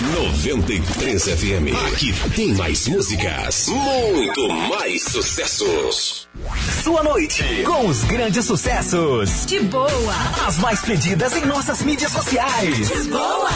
93 FM. Aqui tem mais músicas, muito mais sucessos. Sua noite com os grandes sucessos. De boa. As mais pedidas em nossas mídias sociais. De boa.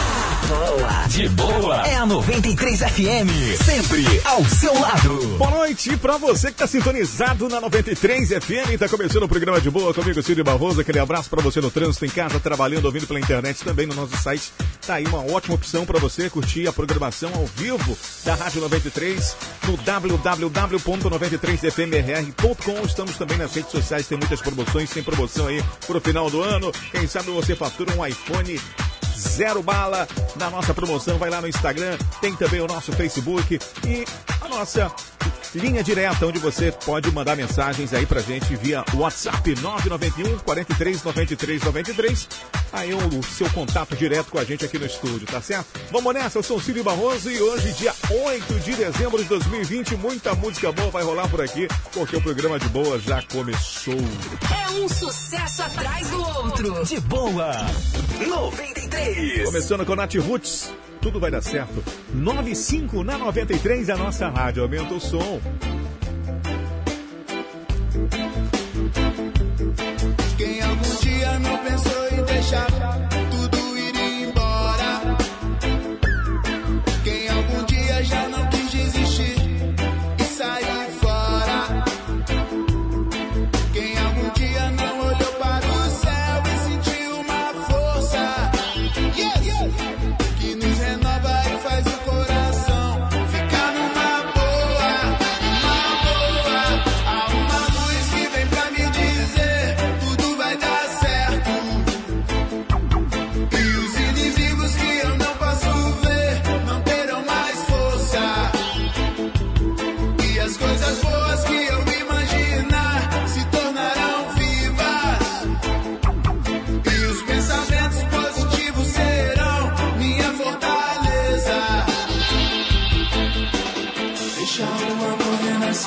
Boa. De boa. É a 93 FM. Sempre ao seu lado. Boa noite pra você que tá sintonizado na 93 FM. Tá começando o programa de boa comigo, Círio Barroso. Aquele abraço pra você no trânsito, em casa, trabalhando, ouvindo pela internet, também no nosso site. Tá aí uma ótima opção pra você curtir a programação ao vivo da Rádio 93 no www.93fmr.com. Estamos também nas redes sociais, tem muitas promoções, tem promoção aí pro final do ano. Quem sabe você fatura um iPhone zero bala na nossa promoção. Vai lá no Instagram, tem também o nosso Facebook e a nossa linha direta, onde você pode mandar mensagens aí pra gente via WhatsApp 991 43 93 93. Aí o, o seu contato direto com a gente aqui no estúdio, tá certo? Vamos nessa, eu sou o Cílio Barroso e hoje, dia 8 de dezembro de 2020, muita música boa vai rolar por aqui, porque o programa de boa já começou. É um sucesso atrás do outro. De boa. 93. Começando com Nath Roots, tudo vai dar certo. 95 na 93, a nossa rádio. Aumenta o som. Quem algum dia não pensou em deixar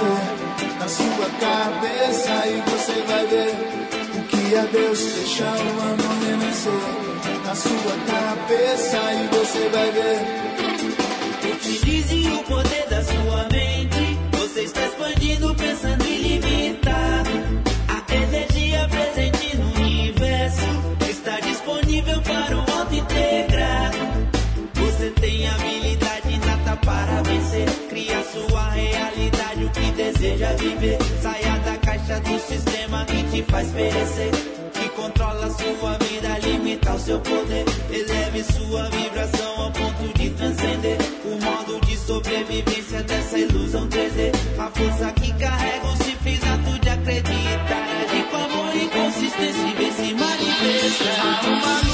na sua cabeça e você vai ver o que é Deus. Deixa o amor renascer na sua cabeça e você vai ver. Utilize o poder da sua mente. Você está expandindo, pensando ilimitado. A energia presente no universo está disponível para o auto integrado. Você tem habilidade inata para vencer. Cria sua realidade, deseja viver. Saia da caixa do sistema que te faz perecer. Que controla sua vida, limita o seu poder. Eleve sua vibração ao ponto de transcender. O modo de sobrevivência dessa ilusão 3D. A força que carrega o simples ato de acreditar. Agir com amor e consistência e vem se manifestar. Há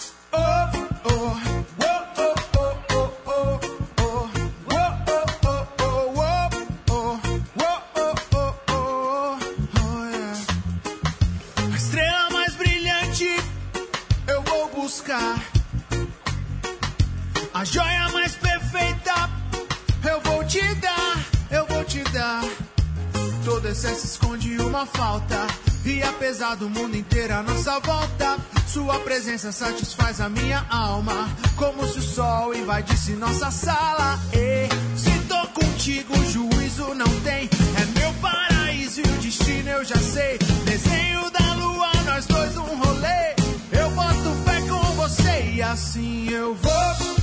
Satisfaz a minha alma. Como se o sol invadisse nossa sala. E se tô contigo, juízo não tem. É meu paraíso e o destino eu já sei. Desenho da lua, nós dois um rolê. Eu boto fé com você e assim eu vou.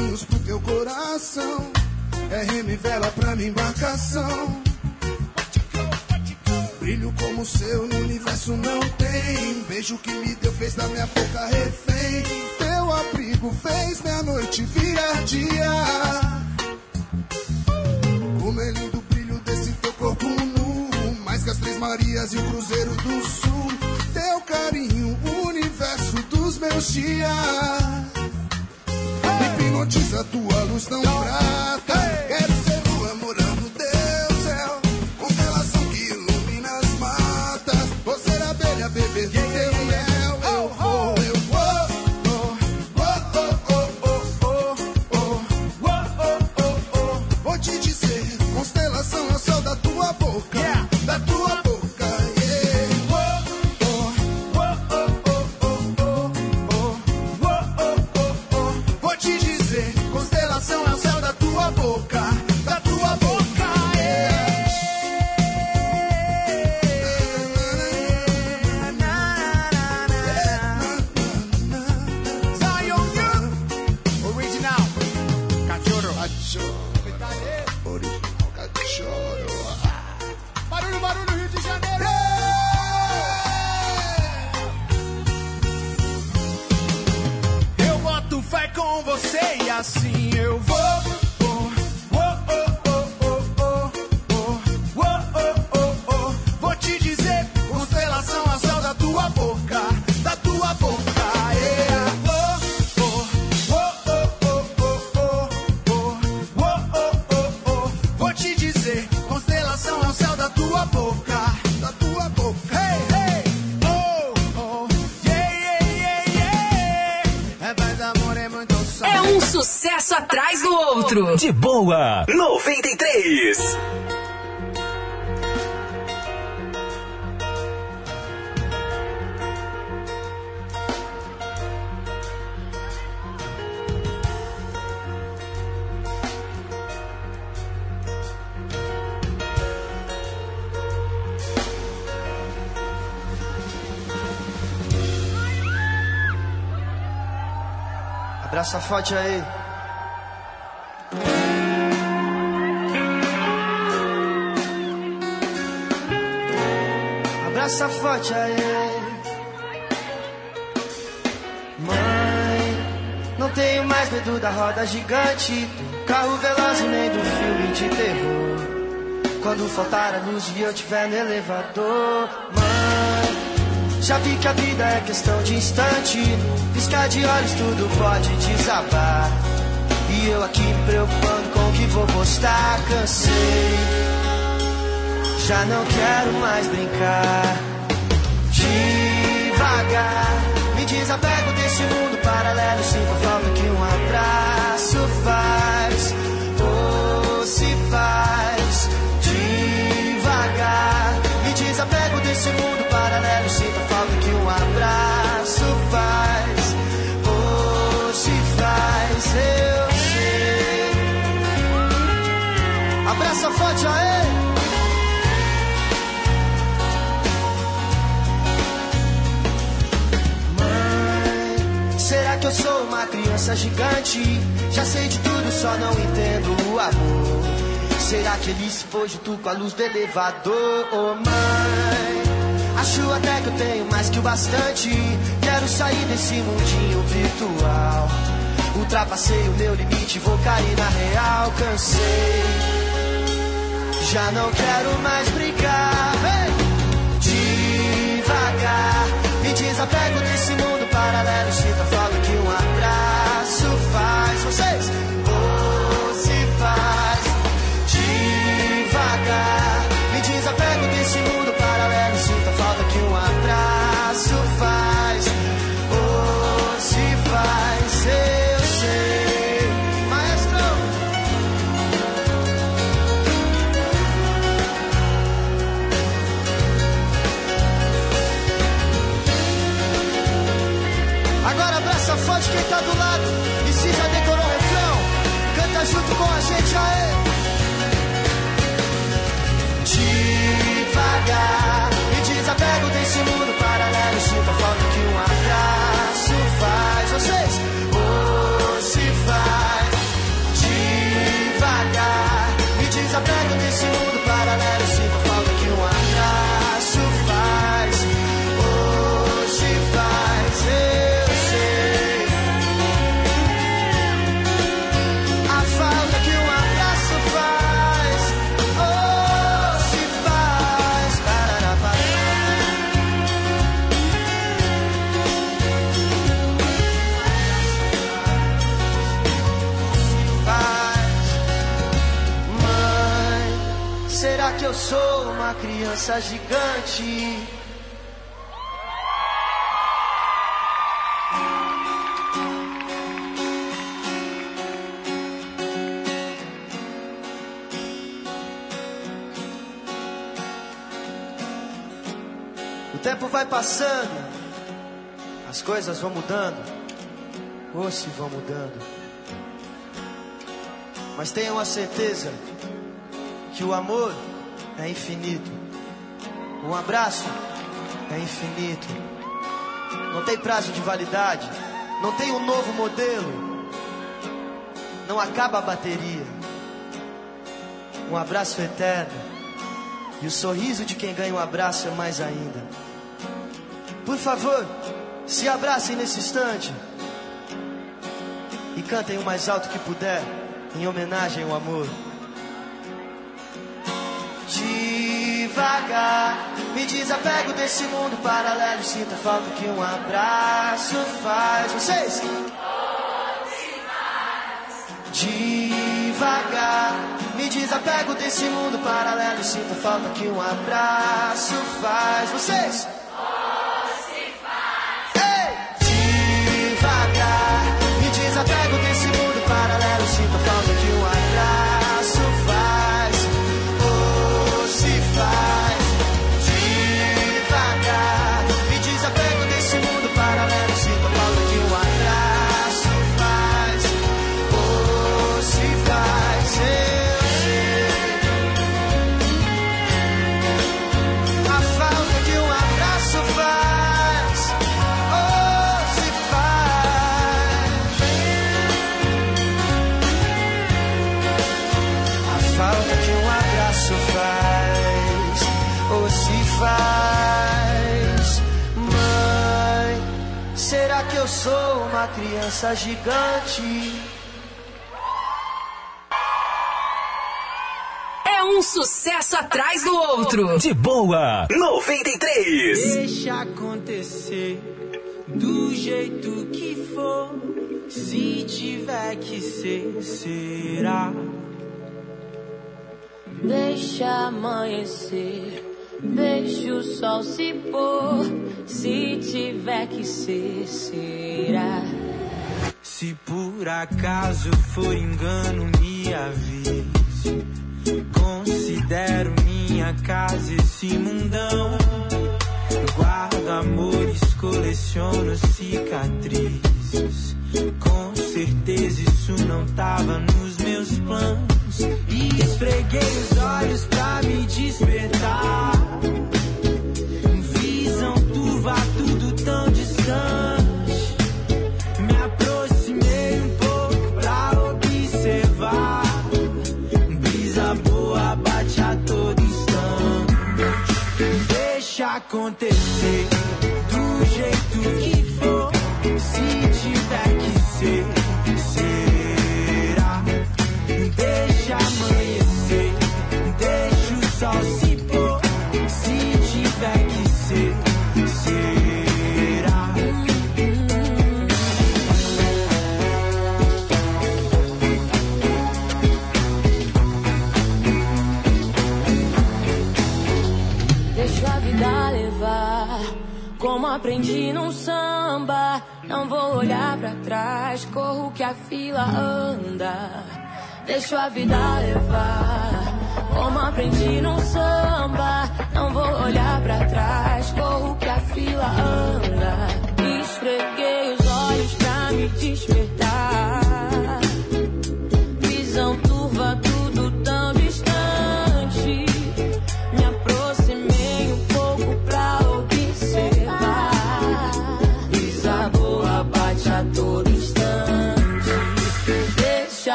Caminhos pro teu coração. E vela pra minha embarcação. Brilho como o seu no universo não tem. Beijo que me deu fez da minha boca refém. Teu abrigo fez minha noite virar dia. Como é lindo o brilho desse teu corpo nu. Mais que as Três Marias e o Cruzeiro do Sul. Teu carinho, o universo dos meus dias. Hipnotiza tua luz tão prata. Quero ser lua morando 93. Abraça forte aí. Forte. Mãe, não tenho mais medo da roda gigante, do carro veloz e nem do filme de terror. Quando faltar a luz e eu tiver no elevador, mãe, já vi que a vida é questão de instante. Piscar de olhos tudo pode desabar. E eu aqui me preocupando com o que vou postar, cansei. Já não quero mais brincar. Devagar, me desapego desse mundo paralelo. Sinto a falta que um abraço faz. Ou se faz. Devagar, me desapego desse mundo paralelo. Sinto a falta que um abraço faz. Ou se faz, eu sei. Abraça forte aí. criança gigante. Já sei de tudo, só não entendo o amor. Será que ele se pôs junto com a luz do elevador? Oh mãe, acho até que eu tenho mais que o bastante. Quero sair desse mundinho virtual. Ultrapassei o meu limite, vou cair na real. Cansei, já não quero mais brigar. Hey! Devagar, me desapego desse mundo paralelo. Sinta a criança gigante? O tempo vai passando, as coisas vão mudando, ou se vão mudando. Mas tenham a certeza que o amor é infinito, um abraço é infinito, não tem prazo de validade, não tem um novo modelo, não acaba a bateria. Um abraço eterno. E o sorriso de quem ganha um abraço é mais ainda. Por favor, se abracem nesse instante. E cantem o mais alto que puder, em homenagem ao amor. Devagar, me desapego desse mundo paralelo. Sinto falta que um abraço faz. Vocês? Devagar, me desapego desse mundo paralelo. Sinto falta que um abraço faz. Vocês? Uma criança gigante? É um sucesso atrás do outro. De boa, 93. Deixa acontecer do jeito que for. Se tiver que ser, será. Deixa amanhecer, deixa o sol se pôr. Se tiver que ser, será. Se por acaso for engano, me avise. Considero minha casa esse mundão. Guardo amores, coleciono cicatrizes. Com certeza isso não tava nos meus planos. E esfreguei os olhos pra me despertar. Visão turva, tudo tão distante. Me aproximei um pouco pra observar. Brisa boa bate a todo instante. Deixa acontecer. Não vou olhar pra trás, corro que a fila anda. Deixo a vida levar. Como aprendi num samba, não vou olhar pra trás, corro que a fila anda. Esfreguei os olhos pra me despertar.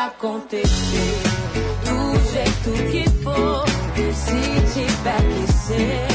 Acontecer do jeito que for. Se tiver que ser,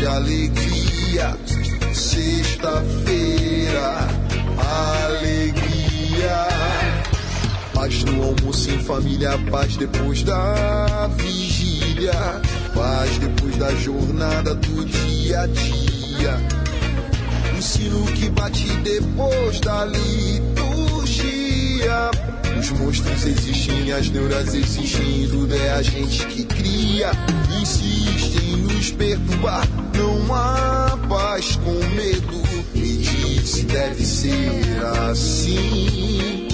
De alegria. Sexta-feira, alegria. Paz no almoço em família, paz depois da vigília. Paz depois da jornada do dia a dia. O sino que bate depois da liturgia. Os monstros existem, as neuras existem, tudo é a gente que cria. Insistem em nos perturbar, não há paz com medo. Me diz se deve ser assim.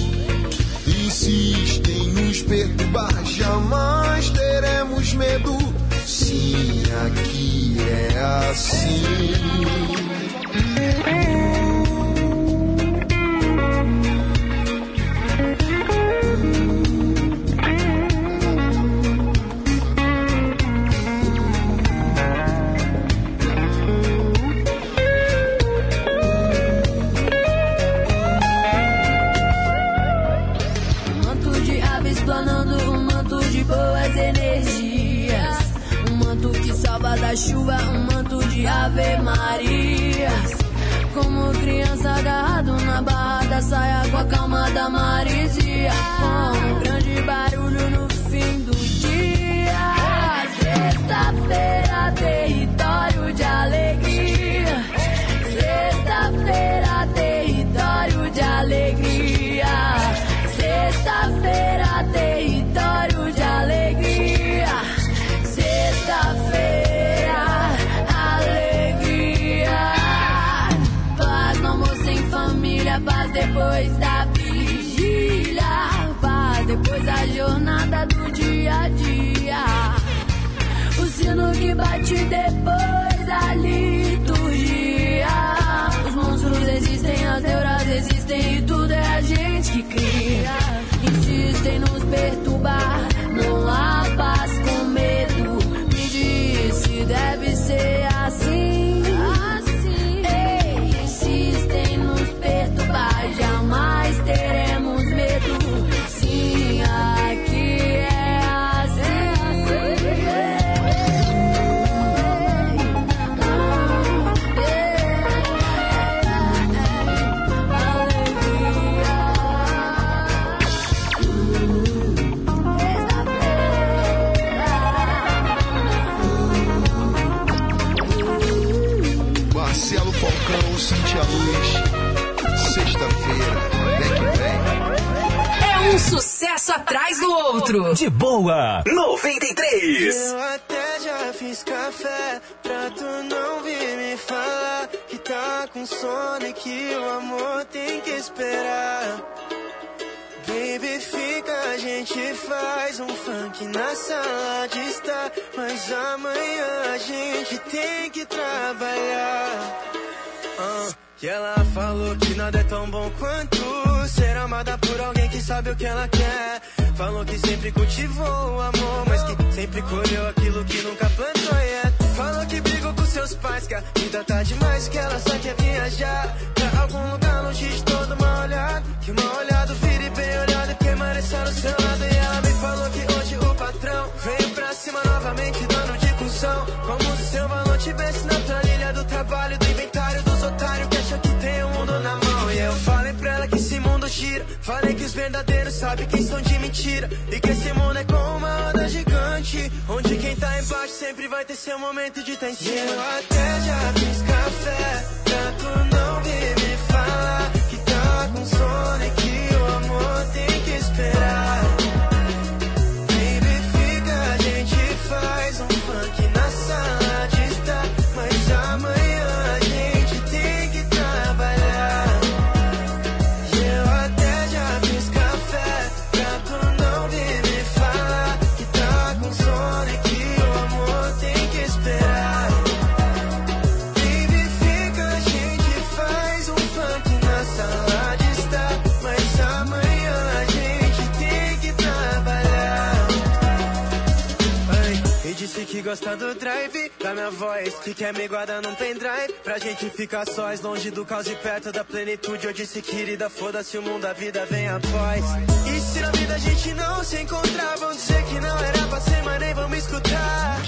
Insistem em nos perturbar, jamais teremos medo. Sim, aqui é assim. Bate outro. De boa, 93. Eu até já fiz café pra tu não vir me falar que tá com sono e que o amor tem que esperar. Baby, fica, a gente faz um funk na sala de estar. Mas amanhã a gente tem que trabalhar. Ah, e ela falou que nada é tão bom quanto ser amada por alguém que sabe o que ela quer. Falou que sempre cultivou o amor, mas que sempre colheu aquilo que nunca plantou. Yeah. Falou que brigou com seus pais, que a vida tá demais, que ela só quer viajar pra algum lugar longe de todo mal olhado. Que mal olhado vire bem olhado e permaneça no seu lado. E ela me falou que hoje o patrão veio pra cima novamente, dando de cuzão. Como se seu valor tivesse na planilha do trabalho, do inventário dos otários que acham que tem o mundo na mão. E eu que esse mundo gira. Falei que os verdadeiros sabem quem são de mentira. E que esse mundo é como uma roda gigante. Onde quem tá embaixo sempre vai ter seu momento de estar em cima. Eu até já fiz café tu não vir me falar que tá com sono e que o amor tem que esperar. Que gosta do drive da minha voz, que quer me guardar num pendrive pra gente ficar sós, longe do caos e perto da plenitude. Eu disse, querida, foda-se o mundo, a vida vem após. E se na vida a gente não se encontrar, vão dizer que não era pra ser, mas nem vão me escutar.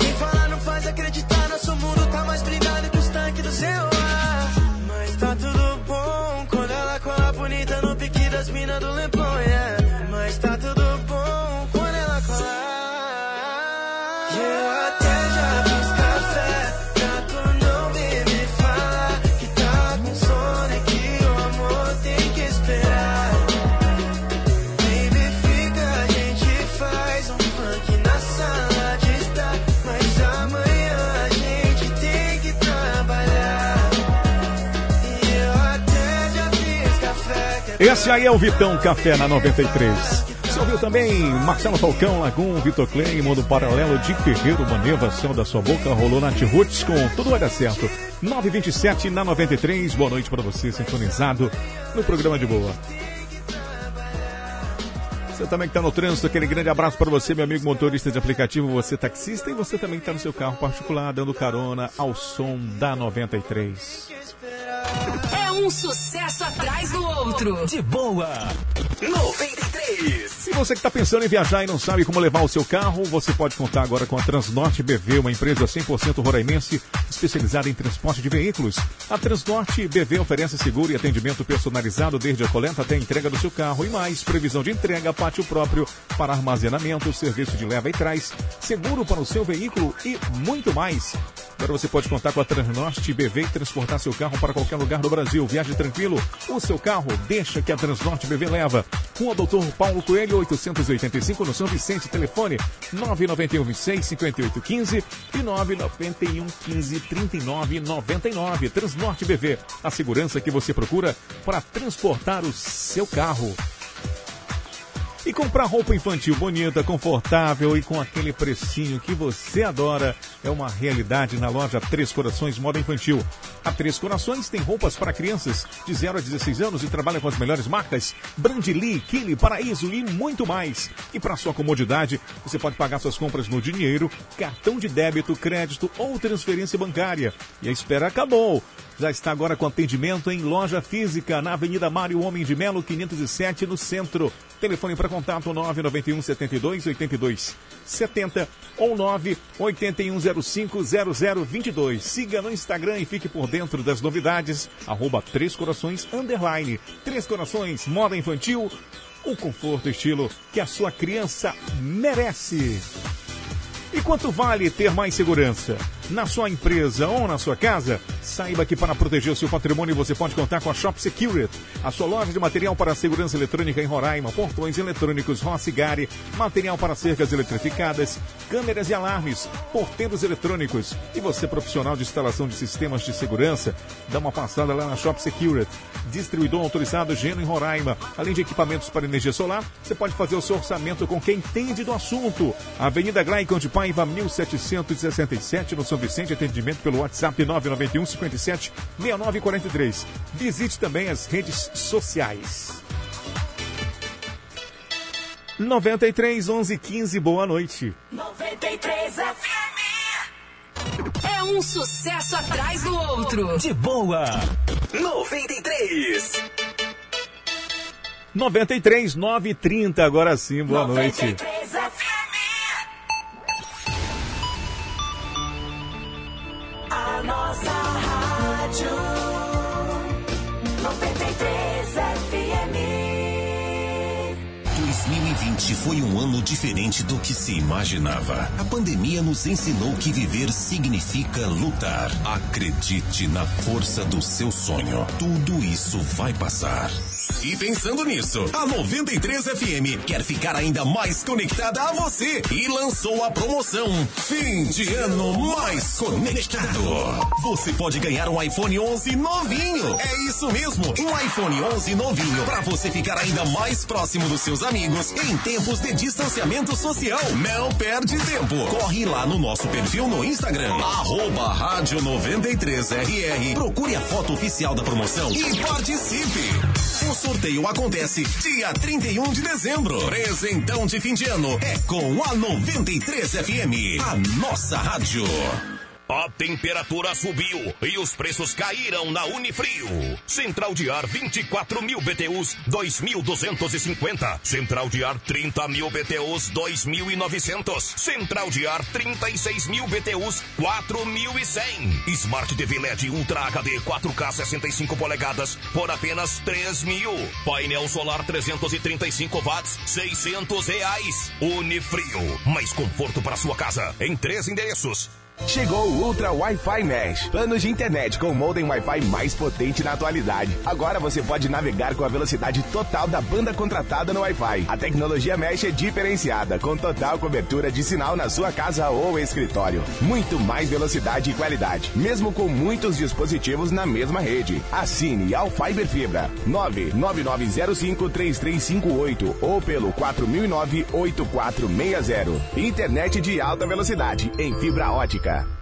Quem fala não faz acreditar, nosso mundo tá mais blindado que os tanques do celular. Mas tá tudo bom quando ela cola bonita no pique das minas do Leblon, yeah. Esse aí é o Vitão Café na 93. Você ouviu também Marcelo Falcão, Lagum, Vitor Clay, Mundo Paralelo, de Ferreiro, Maneva, Céu da Sua Boca, rolou Nath Roots com Tudo Vai Certo. 927 na 93. Boa noite para você, sintonizado no programa de boa. Você também que está no trânsito, aquele grande abraço para você, meu amigo motorista de aplicativo, você taxista e você também que está no seu carro particular, dando carona ao som da 93. É um sucesso atrás do outro. De boa, 93. Se você que está pensando em viajar e não sabe como levar o seu carro, você pode contar agora com a Transnorte BV, uma empresa 100% roraimense especializada em transporte de veículos. A Transnorte BV oferece seguro e atendimento personalizado desde a coleta até a entrega do seu carro e mais. Previsão de entrega, pátio próprio para armazenamento, serviço de leva e trás, seguro para o seu veículo e muito mais. Agora você pode contar com a Transnorte BV e transportar seu carro para qualquer lugar do Brasil. Viaje tranquilo, o seu carro deixa que a Transnorte BV leva. Com o Dr. Paulo Coelho, 885 no São Vicente, telefone 991 26 58 15 e 991 15 39 99. Transnorte BV, a segurança que você procura para transportar o seu carro. E comprar roupa infantil bonita, confortável e com aquele precinho que você adora é uma realidade na loja Três Corações Moda Infantil. A Três Corações tem roupas para crianças de 0 a 16 anos e trabalha com as melhores marcas Brandly, Kili, Paraíso e muito mais. E para sua comodidade, você pode pagar suas compras no dinheiro, cartão de débito, crédito ou transferência bancária. E a espera acabou. Já está agora com atendimento em loja física na Avenida Mário Homem de Melo, 507, no centro. Telefone para contato 991 72 82 70 ou 98105 0022. Siga no Instagram e fique por dentro das novidades. Arroba Três Corações Underline. Três Corações, moda infantil, o conforto e estilo que a sua criança merece. E quanto vale ter mais segurança? Na sua empresa ou na sua casa? Saiba que para proteger o seu patrimônio você pode contar com a Shop Security, a sua loja de material para segurança eletrônica em Roraima, portões eletrônicos Rossi Gari, material para cercas eletrificadas, câmeras e alarmes, porteiros eletrônicos. E você profissional de instalação de sistemas de segurança, dá uma passada lá na Shop Security, distribuidor autorizado Geno em Roraima. Além de equipamentos para energia solar, você pode fazer o seu orçamento com quem entende do assunto. Avenida Glaicon de Paiva, 1767, no São Vicente, atendimento pelo WhatsApp 991 57 6943. Visite também as redes sociais. 93 11 15, boa noite. 93 FM. É um sucesso atrás do outro. De boa. 93. 93 930, agora sim, boa noite. 93 FM. Foi um ano diferente do que se imaginava. A pandemia nos ensinou que viver significa lutar. Acredite na força do seu sonho. Tudo isso vai passar. E pensando nisso, a 93 FM quer ficar ainda mais conectada a você e lançou a promoção Fim de Ano Mais Conectado. Você pode ganhar um iPhone 11 novinho. É isso mesmo, um iPhone 11 novinho para você ficar ainda mais próximo dos seus amigos em tempos de distanciamento social. Não perde tempo. Corre lá no nosso perfil no Instagram, arroba rádio 93RR. Procure a foto oficial da promoção e participe. O sorteio acontece dia 31 de dezembro. Presentão de fim de ano é com a 93 FM, a nossa rádio. A temperatura subiu e os preços caíram na Unifrio. Central de ar 24 mil BTUs 2.250. Central de ar 30 mil BTUs 2.900. Central de ar 36 mil BTUs 4.100. Smart TV LED Ultra HD 4K 65 polegadas por apenas 3 mil. Painel solar 335 watts 600 reais. Unifrio. Mais conforto para sua casa em três endereços. Chegou o Ultra Wi-Fi Mesh, planos de internet com o modem Wi-Fi mais potente na atualidade. Agora você pode navegar com a velocidade total da banda contratada no Wi-Fi. A tecnologia Mesh é diferenciada, com total cobertura de sinal na sua casa ou escritório. Muito mais velocidade e qualidade, mesmo com muitos dispositivos na mesma rede. Assine ao Fiber Fibra 999053358 ou pelo 4009-8460. Internet de alta velocidade em fibra ótica. Yeah.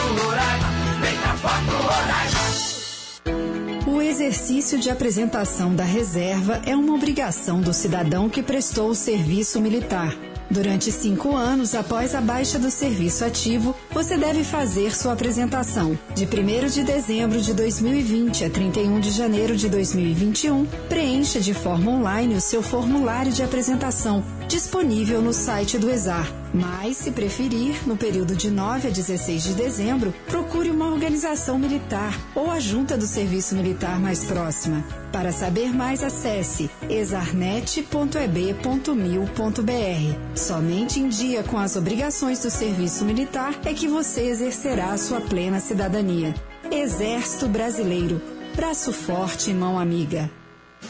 O exercício de apresentação da reserva é uma obrigação do cidadão que prestou o serviço militar. Durante cinco anos após a baixa do serviço ativo, você deve fazer sua apresentação. De 1 de dezembro de 2020 a 31 de janeiro de 2021, preencha de forma online o seu formulário de apresentação, disponível no site do ESAR. Mas, se preferir, no período de 9 a 16 de dezembro, procure uma organização militar ou a junta do serviço militar mais próxima. Para saber mais, acesse exarnet.eb.mil.br. Somente em dia com as obrigações do serviço militar é que você exercerá a sua plena cidadania. Exército Brasileiro. Braço forte e mão amiga.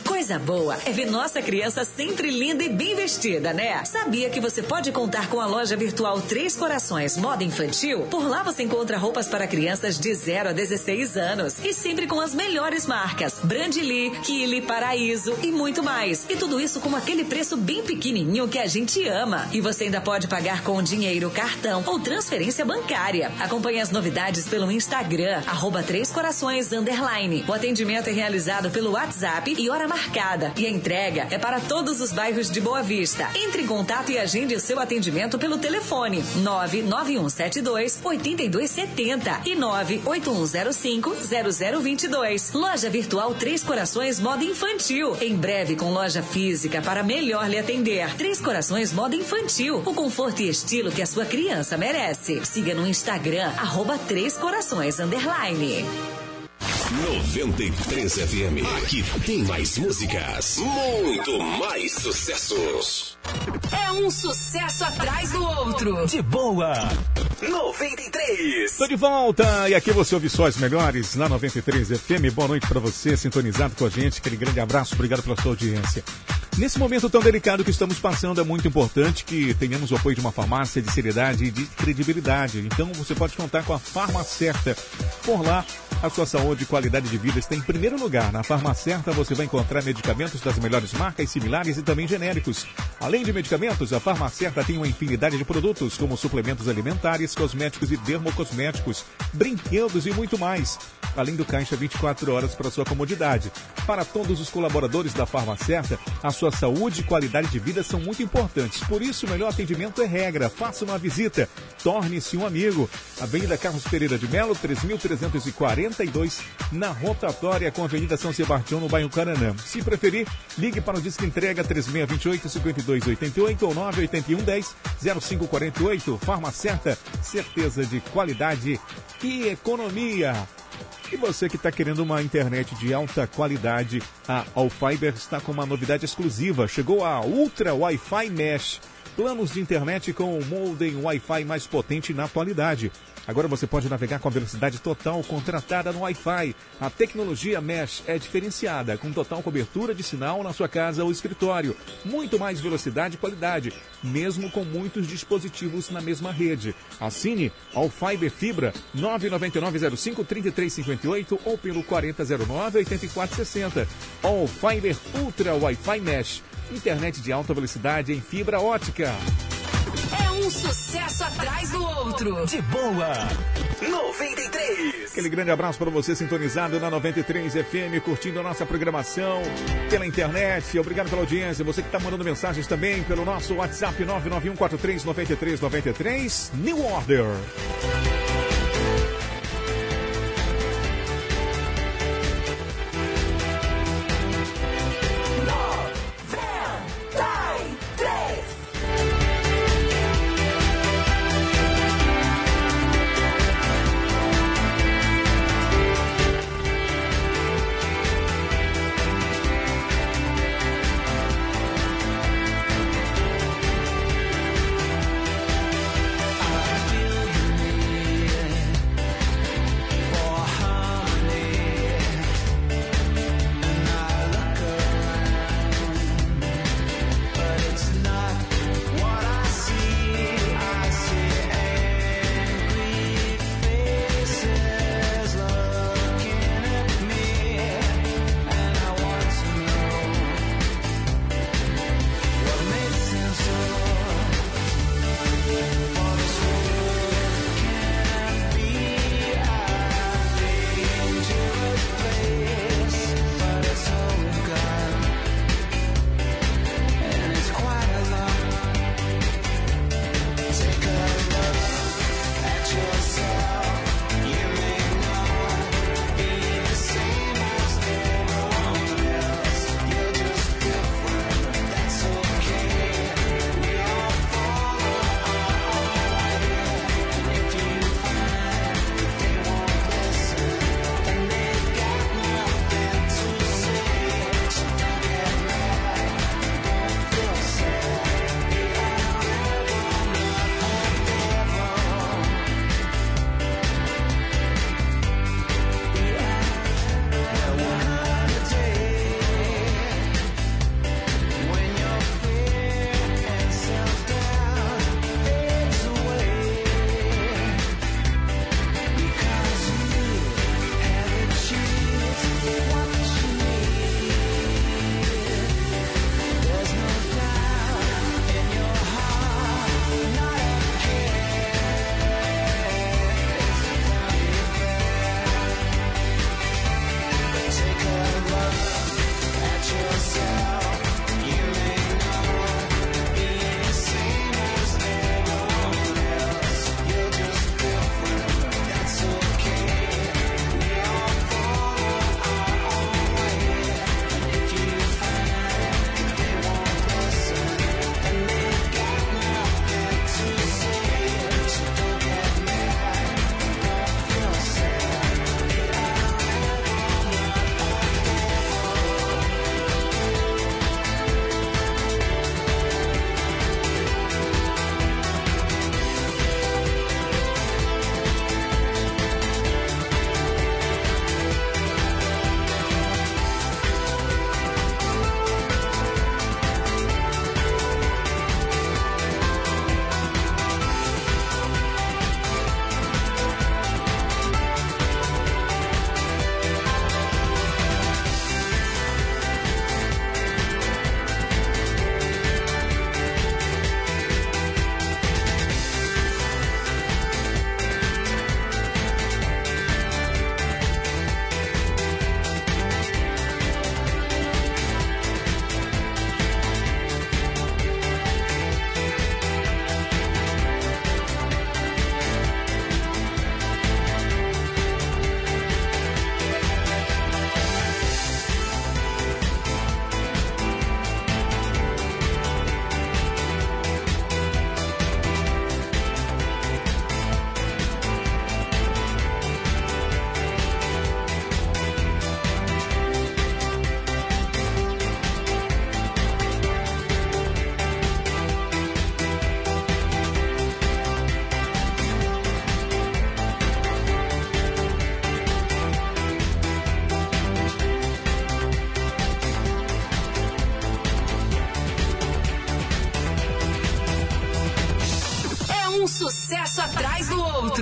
Coisa boa é ver nossa criança sempre linda e bem vestida, né? Sabia que você pode contar com a loja virtual Três Corações Moda Infantil? Por lá você encontra roupas para crianças de 0 a 16 anos e sempre com as melhores marcas: Brandly, Kili, Paraíso e muito mais. E tudo isso com aquele preço bem pequenininho que a gente ama. E você ainda pode pagar com dinheiro, cartão ou transferência bancária. Acompanhe as novidades pelo Instagram, arroba Três Corações Underline. O atendimento é realizado pelo WhatsApp e hora marcada. E a entrega é para todos os bairros de Boa Vista. Entre em contato e agende o seu atendimento pelo telefone 99172 8270 e 98105 0022. Loja Virtual Três Corações Moda Infantil. Em breve com loja física para melhor lhe atender. Três Corações Moda Infantil. O conforto e estilo que a sua criança merece. Siga no Instagram, arroba Três Corações Underline. 93 FM. Aqui tem mais músicas. Muito mais sucessos. É um sucesso atrás do outro. De boa. 93. Tô de volta e aqui você ouve só as melhores na 93 FM. Boa noite para você, sintonizado com a gente. Aquele grande abraço, obrigado pela sua audiência. Nesse momento tão delicado que estamos passando, é muito importante que tenhamos o apoio de uma farmácia de seriedade e de credibilidade. Então você pode contar com a Farmacerta. Por lá, a sua saúde e qualidade de vida está em primeiro lugar. Na Farmacerta você vai encontrar medicamentos das melhores marcas, similares e também genéricos. Além de medicamentos, a Farmacerta tem uma infinidade de produtos, como suplementos alimentares, cosméticos e dermocosméticos, brinquedos e muito mais. Além do caixa 24 horas para sua comodidade. Para todos os colaboradores da Farmacerta, a sua saúde e qualidade de vida são muito importantes. Por isso, o melhor atendimento é regra. Faça uma visita. Torne-se um amigo. Avenida Carlos Pereira de Melo, 3342, na rotatória com a Avenida São Sebastião, no bairro Caranã. Se preferir, ligue para o Disque Entrega 3628-5288 ou 98110-0548. Farmacerta, certeza de qualidade e economia. E você que está querendo uma internet de alta qualidade, a Allfiber está com uma novidade exclusiva. Chegou a Ultra Wi-Fi Mesh. Planos de internet com o modem Wi-Fi mais potente na atualidade. Agora você pode navegar com a velocidade total contratada no Wi-Fi. A tecnologia Mesh é diferenciada, com total cobertura de sinal na sua casa ou escritório. Muito mais velocidade e qualidade, mesmo com muitos dispositivos na mesma rede. Assine ao Fiber Fibra 999053358 ou pelo 4009-8460. All Fiber Ultra Wi-Fi Mesh. Internet de alta velocidade em fibra ótica. É um sucesso atrás do outro. De boa. 93. Aquele grande abraço para você sintonizado na 93 FM, curtindo a nossa programação pela internet. Obrigado pela audiência. Você que está mandando mensagens também pelo nosso WhatsApp 991439393. New Order.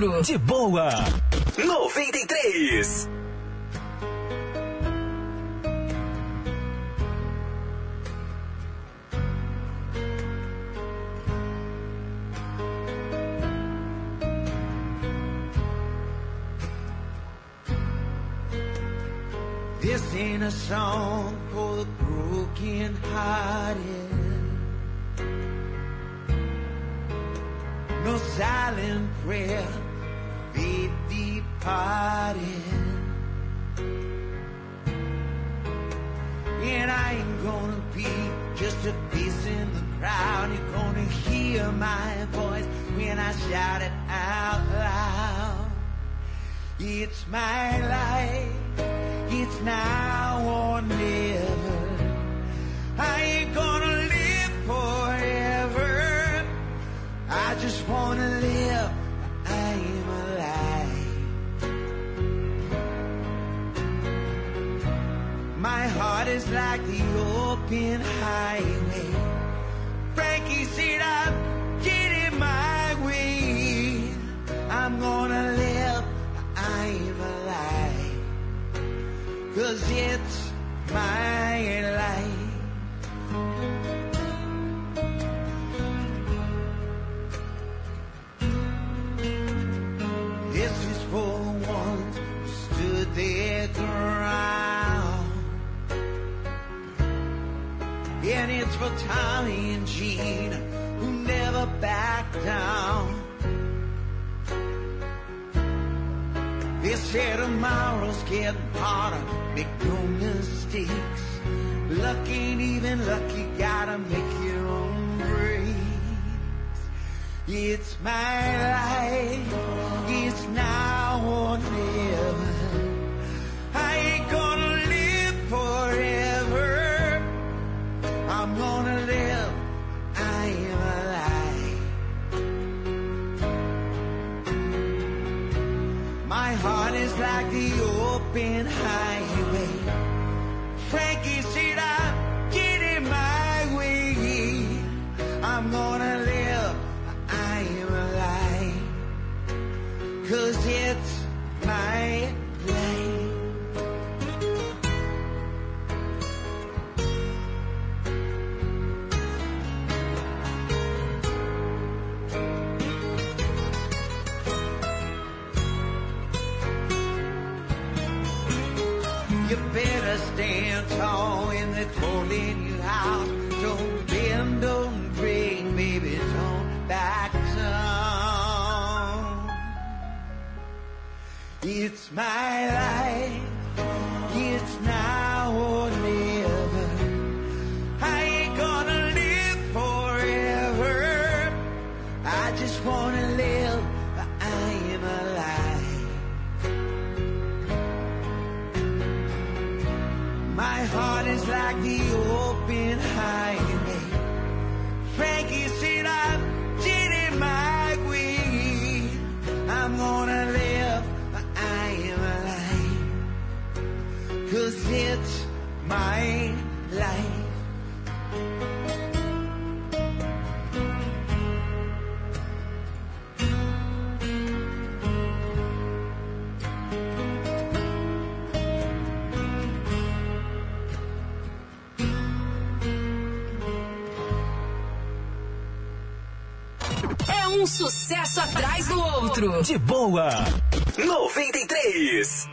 De boa. is like the open highway. Frankie, said, "I get in my way. I'm gonna live, I'm alive. Cause it's kid Potter make no mistakes. Luck ain't even luck, you gotta make your own breaks. It's my life, it's now or never. de boa. 93.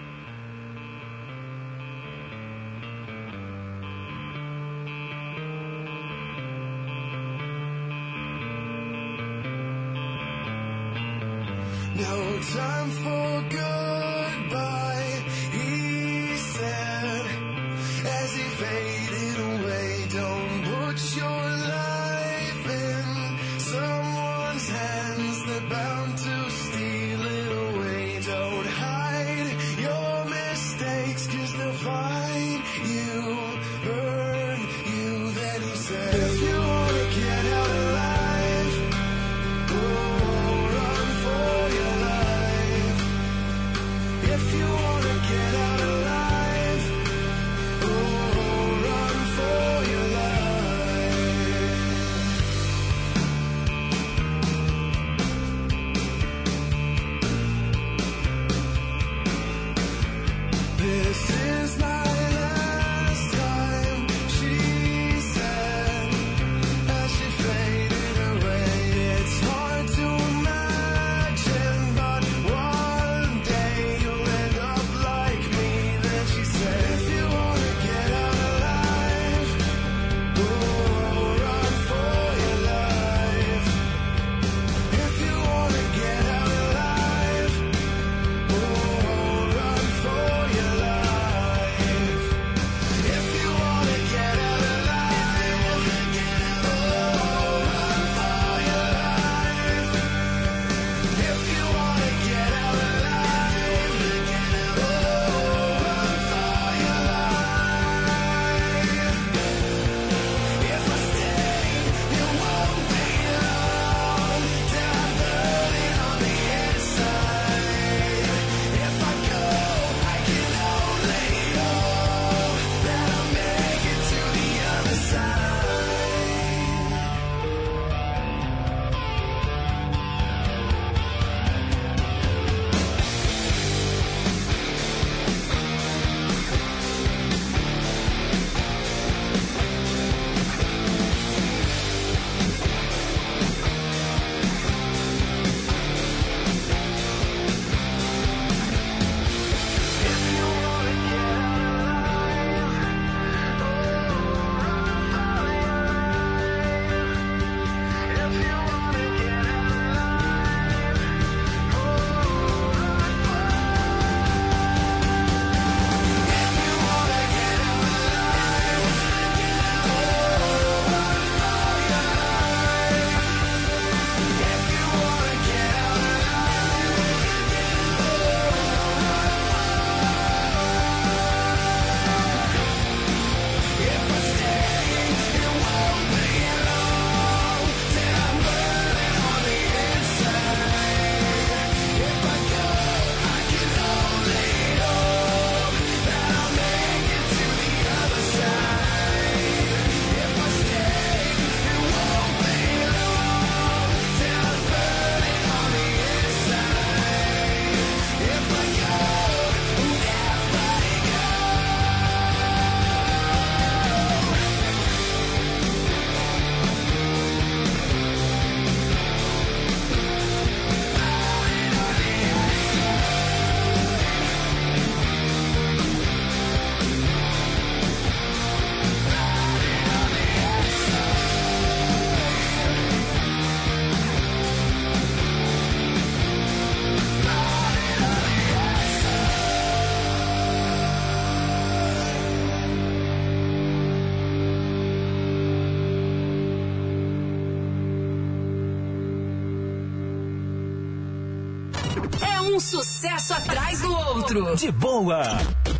De boa.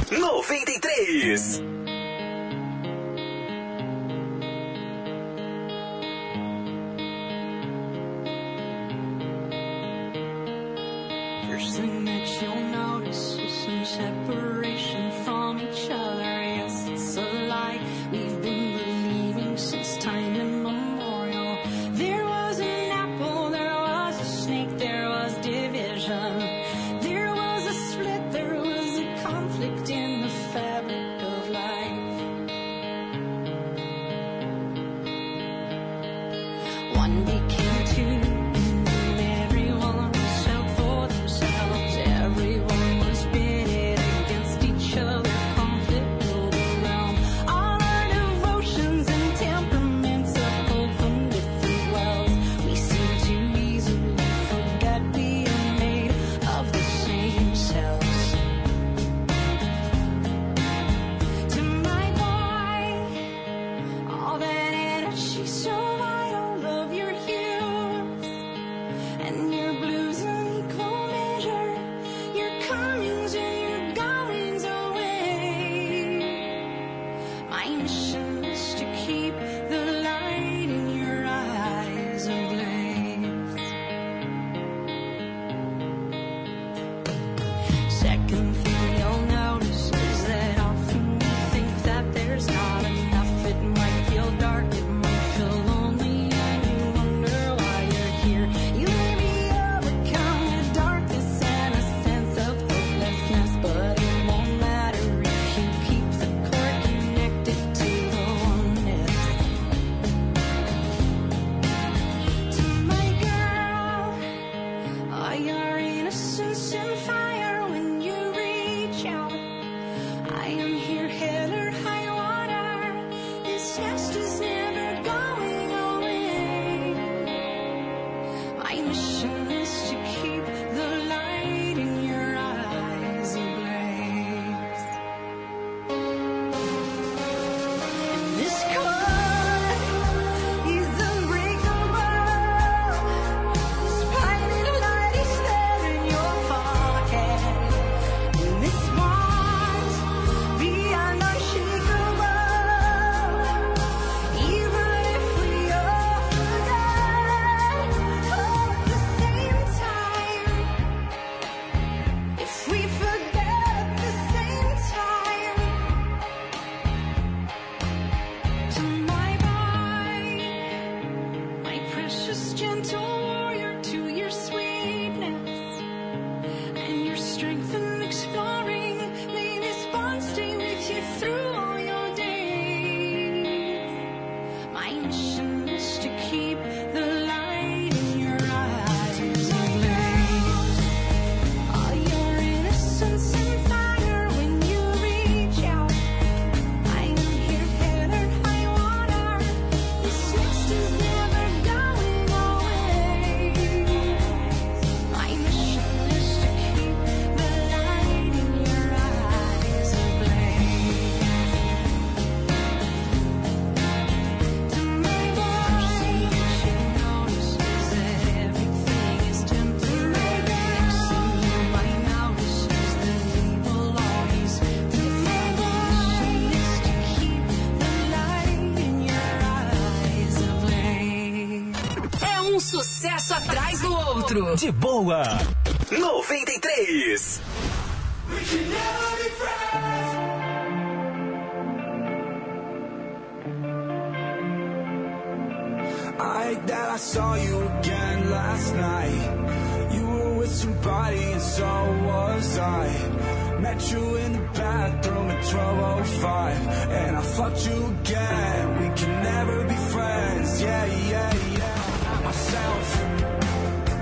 93. sucesso atrás do outro. De boa. 93. We can never be friends. I that I saw you again last night. You were with somebody and so was I. Met you in the bathroom at 1205 and I fucked you again. We can never be friends. Yeah, yeah, yeah. myself.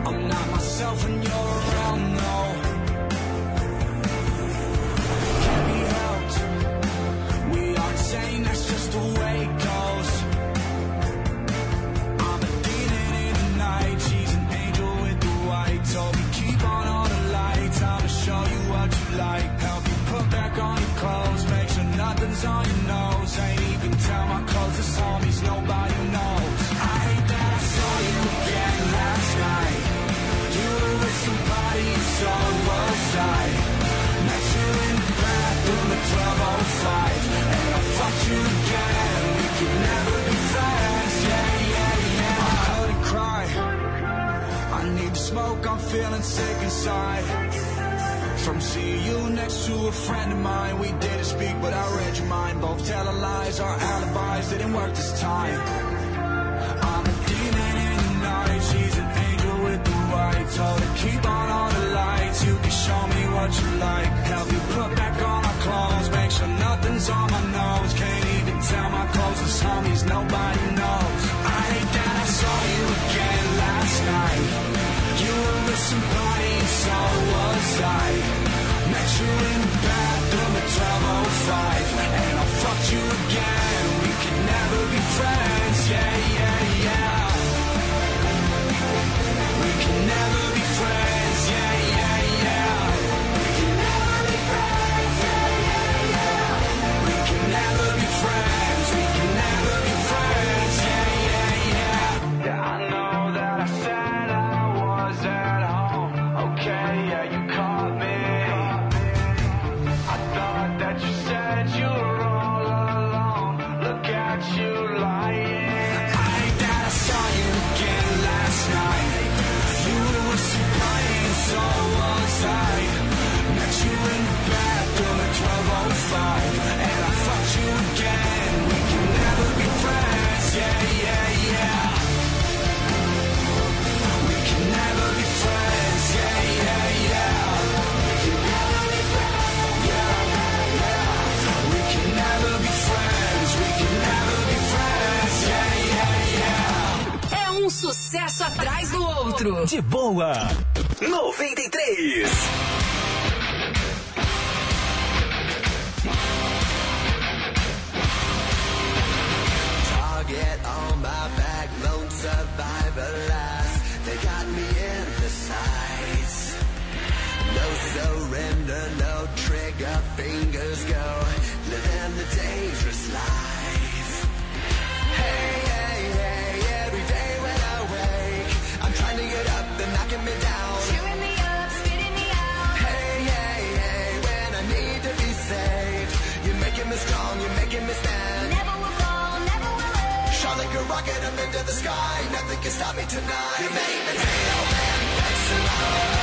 I'm not myself in you're around. I'm feeling sick inside. From seeing you next to a friend of mine, we didn't speak, but I read your mind. Both telling lies, our alibis didn't work this time. I'm a demon in the night, she's an angel with the white. Told her keep on all the lights, you can show me what you like. Help you put back on our clothes, make sure nothing's on my nose. Can't even tell my closest homies, nobody knows. I hate that I saw you again last night. You were with somebody, and so was I. Met you in the bathroom at 1205, and I fucked you again. We can never be friends, yeah. Atrás do outro. De boa. 93. Target on my back, lone survivor last. They got me in the sights. No surrender, no trigger, fingers go. Living the dangerous life. Hey, they're knocking me down. Chewing me up, spitting me out. Hey, hey, hey, when I need to be saved, you're making me strong, you're making me stand. Never will fall, never will end. Shot like a rocket up into the sky, nothing can stop me tonight. You make me feel man, flexible, earthquake,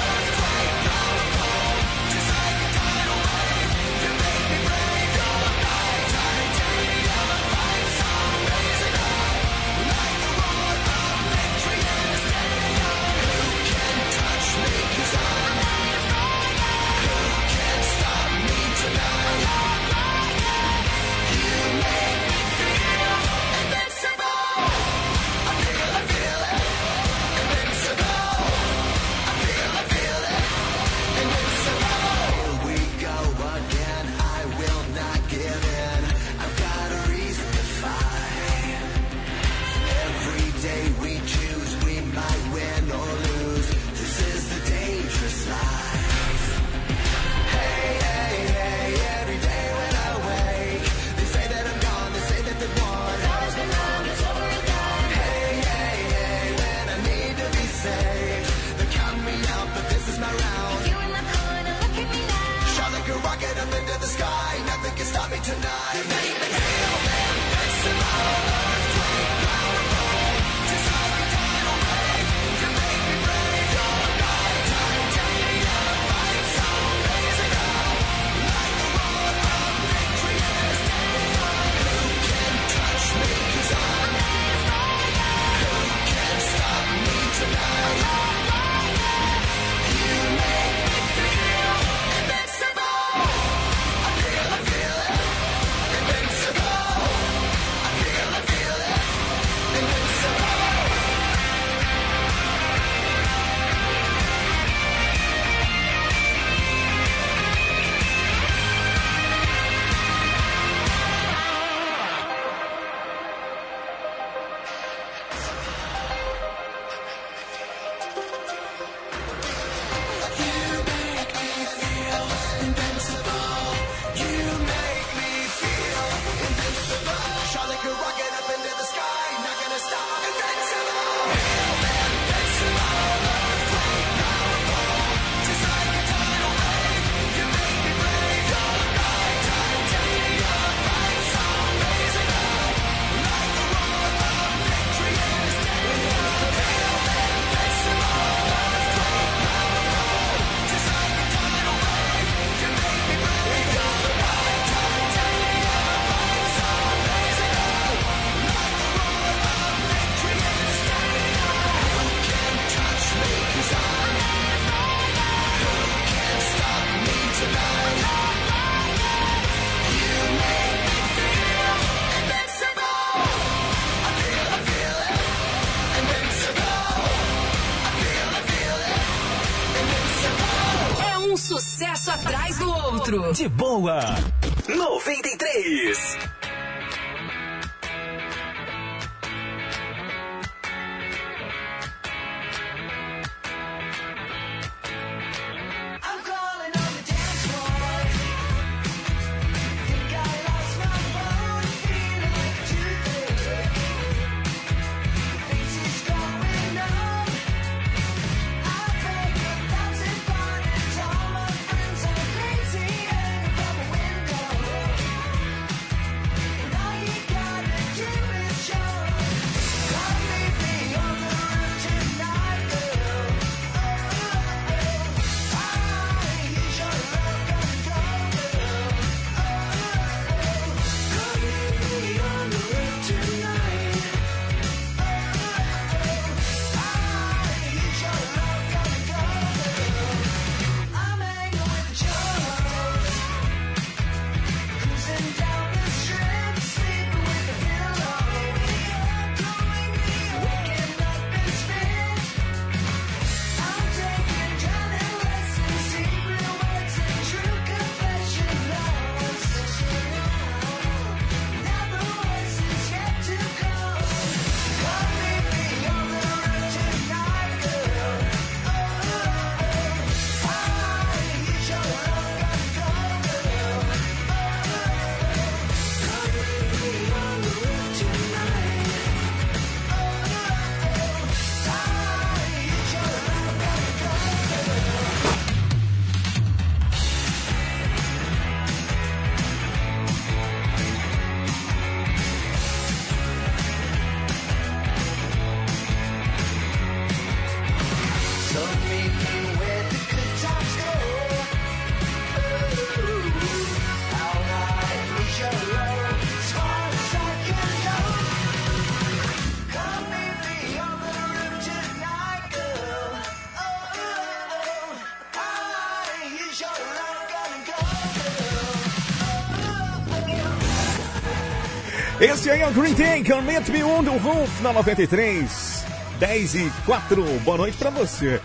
Esse aí é o Green Day, Commit Me on the Roof na 93. 10 e 4. Boa noite pra você.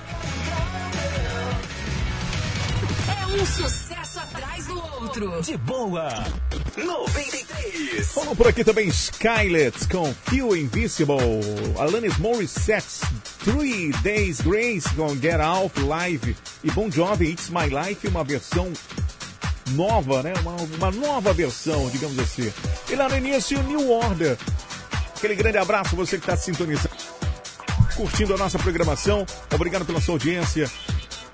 É um sucesso atrás do outro. De boa. 93. Falou por aqui também Skylet com Feel Invisible. Alanis Morissette, Three Days Grace com Get Out Live. E Bon Jovi, It's My Life, uma versão nova, né? Uma, uma nova versão, digamos assim. E lá no início, New Order. Aquele grande abraço, você que está sintonizando, curtindo a nossa programação. Obrigado pela sua audiência.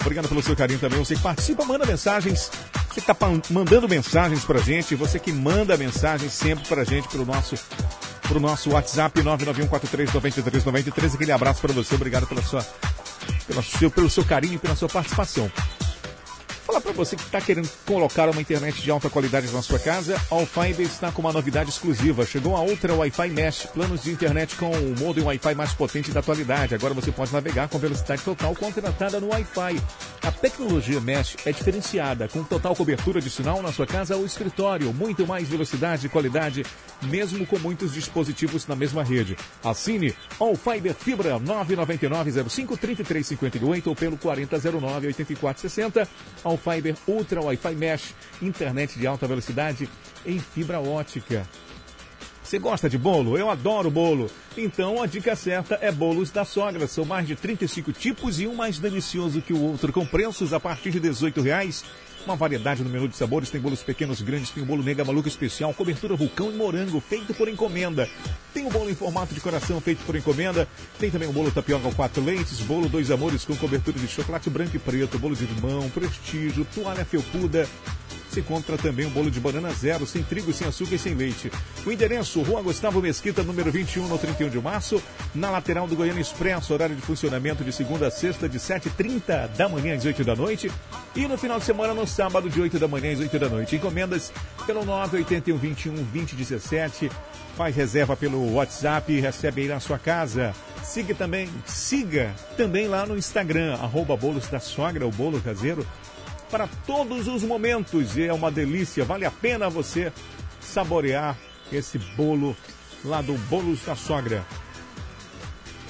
Obrigado pelo seu carinho também. Você que participa, manda mensagens. Você que está mandando mensagens pra gente. Você que manda mensagens sempre pra gente pelo nosso, pro nosso WhatsApp 991439393. Aquele abraço para você. Obrigado pela sua, pela seu, pelo seu carinho e pela sua participação. Falar para você que está querendo colocar uma internet de alta qualidade na sua casa, a Allfiber está com uma novidade exclusiva. Chegou a outra Wi-Fi Mesh, planos de internet com o modem Wi-Fi mais potente da atualidade. Agora você pode navegar com velocidade total contratada no Wi-Fi. A tecnologia Mesh é diferenciada, com total cobertura de sinal na sua casa ou escritório, muito mais velocidade e qualidade, mesmo com muitos dispositivos na mesma rede. Assine Allfiber Fibra 999 05 3358 ou pelo 4009 8460. Fiber Ultra Wi-Fi Mesh, internet de alta velocidade em fibra ótica. Você gosta de bolo? Eu adoro bolo. Então a dica certa é bolos da sogra. São mais de 35 tipos e um mais delicioso que o outro, com preços a partir de 18 reais. Uma variedade no menu de sabores, tem bolos pequenos, grandes, tem o bolo nega maluco especial, cobertura vulcão e morango, feito por encomenda. Tem o bolo em formato de coração, feito por encomenda. Tem também o bolo tapioca com quatro leites, bolo dois amores com cobertura de chocolate branco e preto, bolo de limão, prestígio, toalha felpuda. Se encontra também um bolo de banana zero, sem trigo, sem açúcar e sem leite. O endereço, Rua Gustavo Mesquita, número 21, no 31 de março, na lateral do Goiânia Expresso, horário de funcionamento de segunda a sexta, de 7h30 da manhã às 8 da noite. E no final de semana, no sábado, de 8 da manhã às 8 da noite. Encomendas pelo 981 21 2017. Faz reserva pelo WhatsApp e recebe aí na sua casa. Siga também, siga também lá no Instagram, arroba bolos da sogra, o bolo caseiro para todos os momentos. E é uma delícia, vale a pena você saborear esse bolo lá do Bolos da Sogra.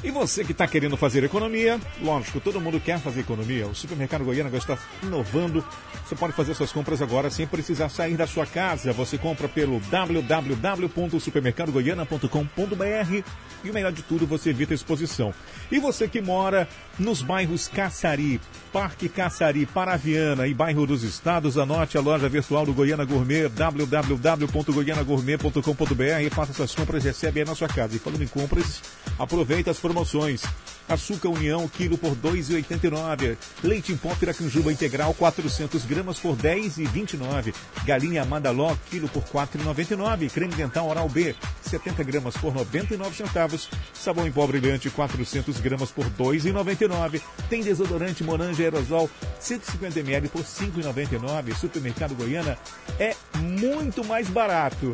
E você que está querendo fazer economia, lógico, todo mundo quer fazer economia. O Supermercado Goiânia está inovando. Você pode fazer suas compras agora sem precisar sair da sua casa. Você compra pelo www.supermercadogoiana.com.br e o melhor de tudo, você evita a exposição. E você que mora nos bairros Caçari, Parque Caçari, Paraviana e Bairro dos Estados, anote a loja virtual do Goiânia Gourmet, www.goianagourmet.com.br e faça suas compras e recebe aí na sua casa. E falando em compras, aproveita as promoções. Açúcar União, quilo por 2,89. Leite em pó Piracanjuba integral, 400 gramas por 10,29. Galinha Madaló, quilo por 4,99. Creme dental Oral B, 70 gramas por 99 centavos. Sabão em pó brilhante, 400 gramas por 2,99. Tem desodorante Monange Aerosol, 150 ml por 5,99. Supermercado Goiana é muito mais barato.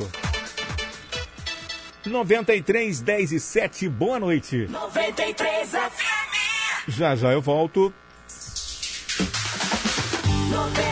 93 10 e 7, boa noite. 93 FM. Já já eu volto. 93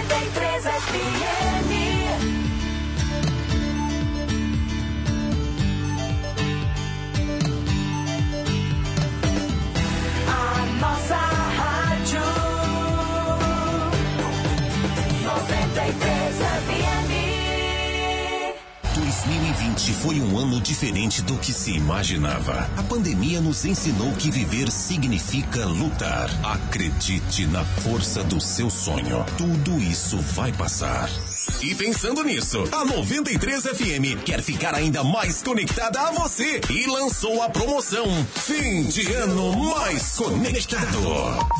2020 foi um ano diferente do que se imaginava. A pandemia nos ensinou que viver significa lutar. Acredite na força do seu sonho. Tudo isso vai passar. E pensando nisso, a 93 FM quer ficar ainda mais conectada a você e lançou a promoção Fim de Ano Mais Conectado.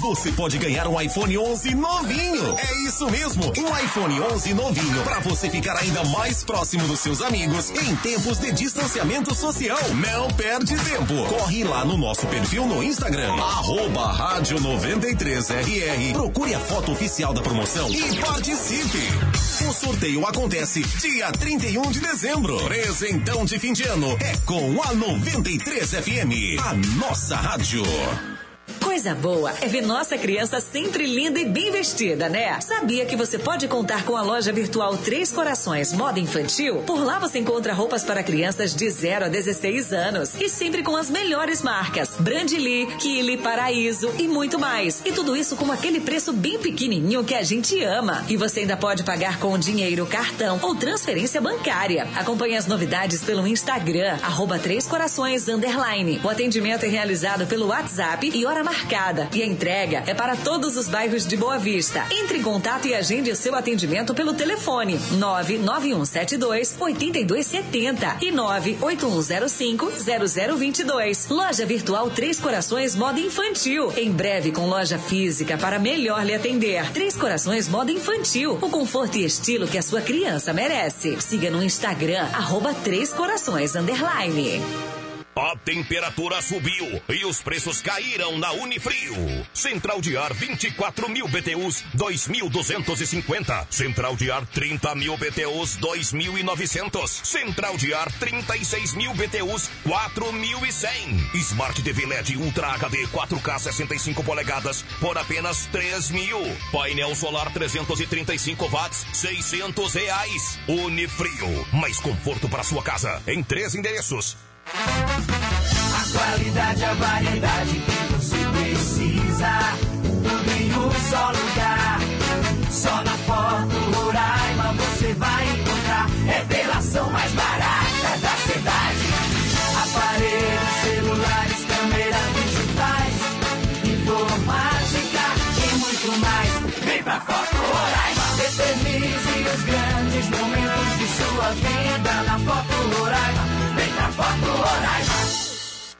Você pode ganhar um iPhone 11 novinho. É isso mesmo, um iPhone 11 novinho para você ficar ainda mais próximo dos seus amigos em tempos de distanciamento social. Não perde tempo. Corre lá no nosso perfil no Instagram, arroba rádio 93RR. Procure a foto oficial da promoção e participe. O sorteio acontece dia 31 de dezembro. Presentão de fim de ano é com a 93 FM, a nossa rádio. Coisa boa é ver nossa criança sempre linda e bem vestida, né? Sabia que você pode contar com a loja virtual Três Corações Moda Infantil? Por lá você encontra roupas para crianças de 0 a 16 anos e sempre com as melhores marcas: Brandly, Kili, Paraíso e muito mais. E tudo isso com aquele preço bem pequenininho que a gente ama. E você ainda pode pagar com dinheiro, cartão ou transferência bancária. Acompanhe as novidades pelo Instagram, arroba Três Corações Underline. O atendimento é realizado pelo WhatsApp e hora marcada. E a entrega é para todos os bairros de Boa Vista. Entre em contato e agende o seu atendimento pelo telefone 99172 8270 e 98105 0022. Loja virtual Três Corações Moda Infantil. Em breve com loja física para melhor lhe atender. Três Corações Moda Infantil. O conforto e estilo que a sua criança merece. Siga no Instagram, arroba Três Corações Underline. A temperatura subiu e os preços caíram na Unifrio. Central de ar 24 mil BTUs 2.250. Central de ar 30 mil BTUs 2.900. Central de ar 36 mil BTUs 4.100. Smart TV LED Ultra HD 4K 65 polegadas por apenas 3 mil. Painel solar 335 watts 600 reais. Unifrio mais conforto para sua casa em três endereços. A qualidade, a variedade que você precisa. Tudo em um só lugar. Só na Foto Roraima você vai encontrar. Revelação mais barata da cidade. Aparelhos, celulares, câmeras digitais. Informática e muito mais. Vem pra Foto Roraima. Eternize os grandes momentos de sua vida na Roraima. Fuck the one I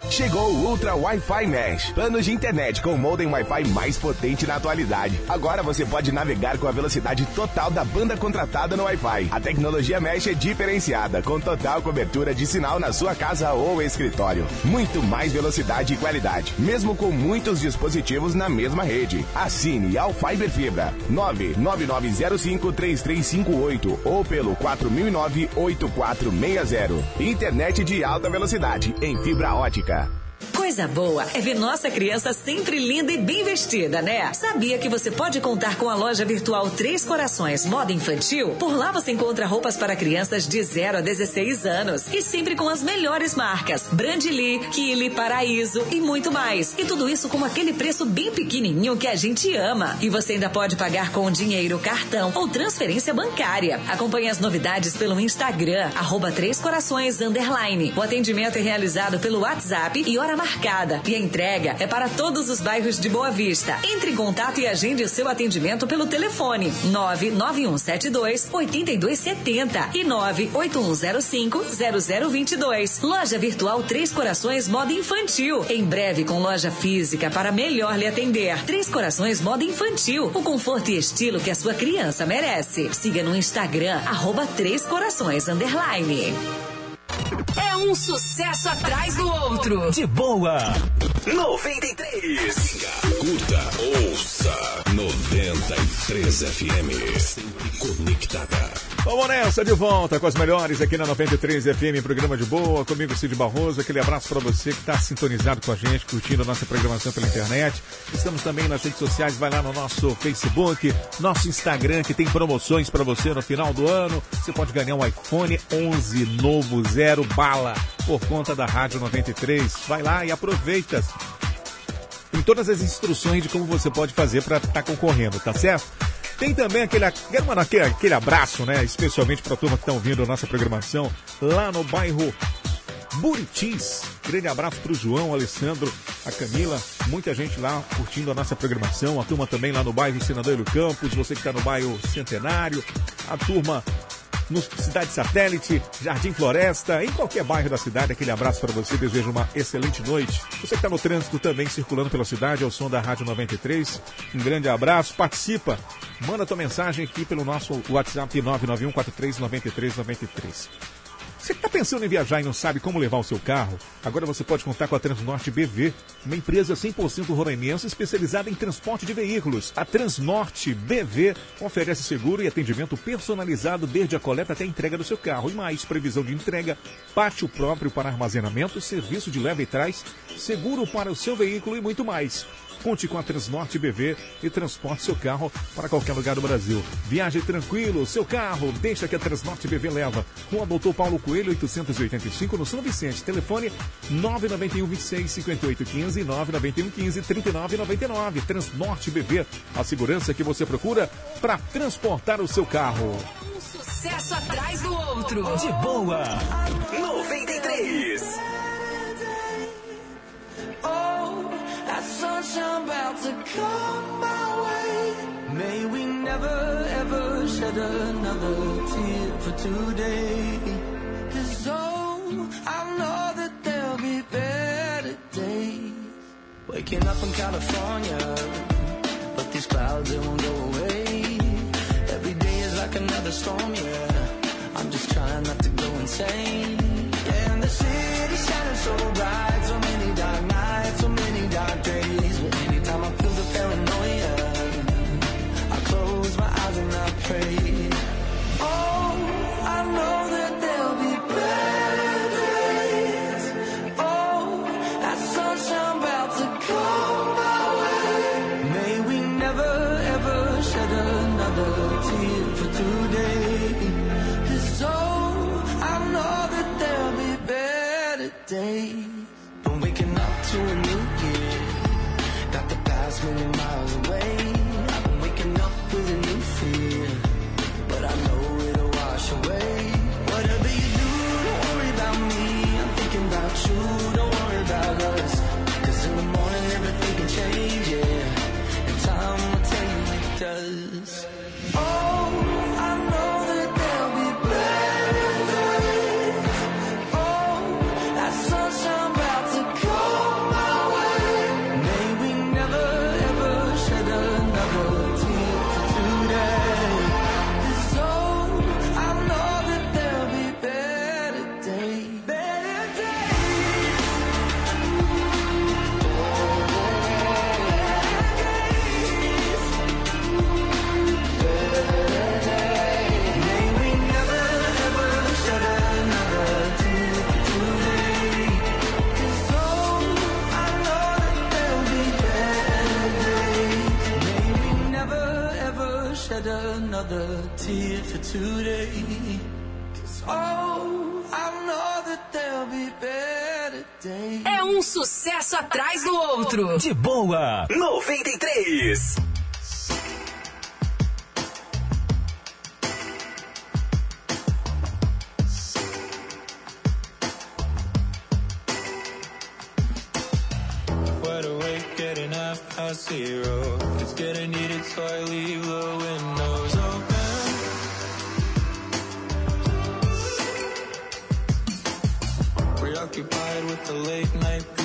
Chegou o Ultra Wi-Fi Mesh. Planos de internet com o modem Wi-Fi mais potente na atualidade. Agora você pode navegar com a velocidade total da banda contratada no Wi-Fi. A tecnologia Mesh é diferenciada, com total cobertura de sinal na sua casa ou escritório. Muito mais velocidade e qualidade, mesmo com muitos dispositivos na mesma rede. Assine ao Fiber Fibra 999053358 ou pelo 4009-8460. Internet de alta velocidade em fibra ótica. Coisa boa é ver nossa criança sempre linda e bem vestida, né? Sabia que você pode contar com a loja virtual Três Corações Moda Infantil? Por lá você encontra roupas para crianças de 0 a 16 anos e sempre com as melhores marcas: Brandly, Kili, Paraíso e muito mais. E tudo isso com aquele preço bem pequenininho que a gente ama. E você ainda pode pagar com dinheiro, cartão ou transferência bancária. Acompanhe as novidades pelo Instagram, arroba Três Corações Underline. O atendimento é realizado pelo WhatsApp e hora marcada. E a entrega é para todos os bairros de Boa Vista. Entre em contato e agende o seu atendimento pelo telefone 99172 8270 e 98105 0022. Loja Virtual Três Corações Moda Infantil. Em breve com loja física para melhor lhe atender. Três Corações Moda Infantil. O conforto e estilo que a sua criança merece. Siga no Instagram, arroba Três Corações Underline. É um sucesso atrás do outro. De boa. 93. Curta, ouça 93 FM. Sempre conectada. Vamos nessa, de volta com as melhores aqui na 93 FM, programa de boa, comigo Cid Barroso, aquele abraço para você que está sintonizado com a gente, curtindo a nossa programação pela internet. Estamos também nas redes sociais, vai lá no nosso Facebook, nosso Instagram, que tem promoções para você no final do ano. Você pode ganhar um iPhone 11 novo, zero bala, por conta da Rádio 93. Vai lá e aproveita. Tem todas as instruções de como você pode fazer para estar concorrendo, tá certo? Tem também aquele, aquele, aquele abraço, né? Especialmente para a turma que está ouvindo a nossa programação lá no bairro Buritis. Grande abraço para o João, Alessandro, a Camila, muita gente lá curtindo a nossa programação. A turma também lá no bairro Senador Hélio Campos, você que está no bairro Centenário, a turma no Cidade Satélite, Jardim Floresta, em qualquer bairro da cidade. Aquele abraço para você, desejo uma excelente noite. Você que está no trânsito também, circulando pela cidade, ao som da Rádio 93, um grande abraço, participa, manda tua mensagem aqui pelo nosso WhatsApp 991 43 93 93. Você está pensando em viajar e não sabe como levar o seu carro? Agora você pode contar com a Transnorte BV, uma empresa 100% roraimense especializada em transporte de veículos. A Transnorte BV oferece seguro e atendimento personalizado desde a coleta até a entrega do seu carro. E mais, previsão de entrega, pátio próprio para armazenamento, serviço de leva e trás, seguro para o seu veículo e muito mais. Conte com a Transnorte BV e transporte seu carro para qualquer lugar do Brasil. Viaje tranquilo, seu carro, deixa que a Transnorte BV leva. Rua Doutor Paulo Coelho, 885, no São Vicente. Telefone 991 26 58 15 991 15 39 99. Transnorte BV, a segurança que você procura para transportar o seu carro. Um sucesso atrás do outro. De boa. 93. Oh, that sunshine about to come my way. May we never ever shed another tear for today. Cause oh, I know that there'll be better days. Waking up in California, but these clouds they won't go away. Every day is like another storm, yeah. I'm just trying not to go insane. Pray. Oh, I know that there'll be better days. Oh, that to come my way. May we never ever shed another tear for oh, I know that there'll be better days. Another tear for today. 'Cause, oh, I know that there'll be better days. É um sucesso atrás do outro. De boa, 93. Wide awake, getting half past zero. It's getting heated, so I leave the windows the late night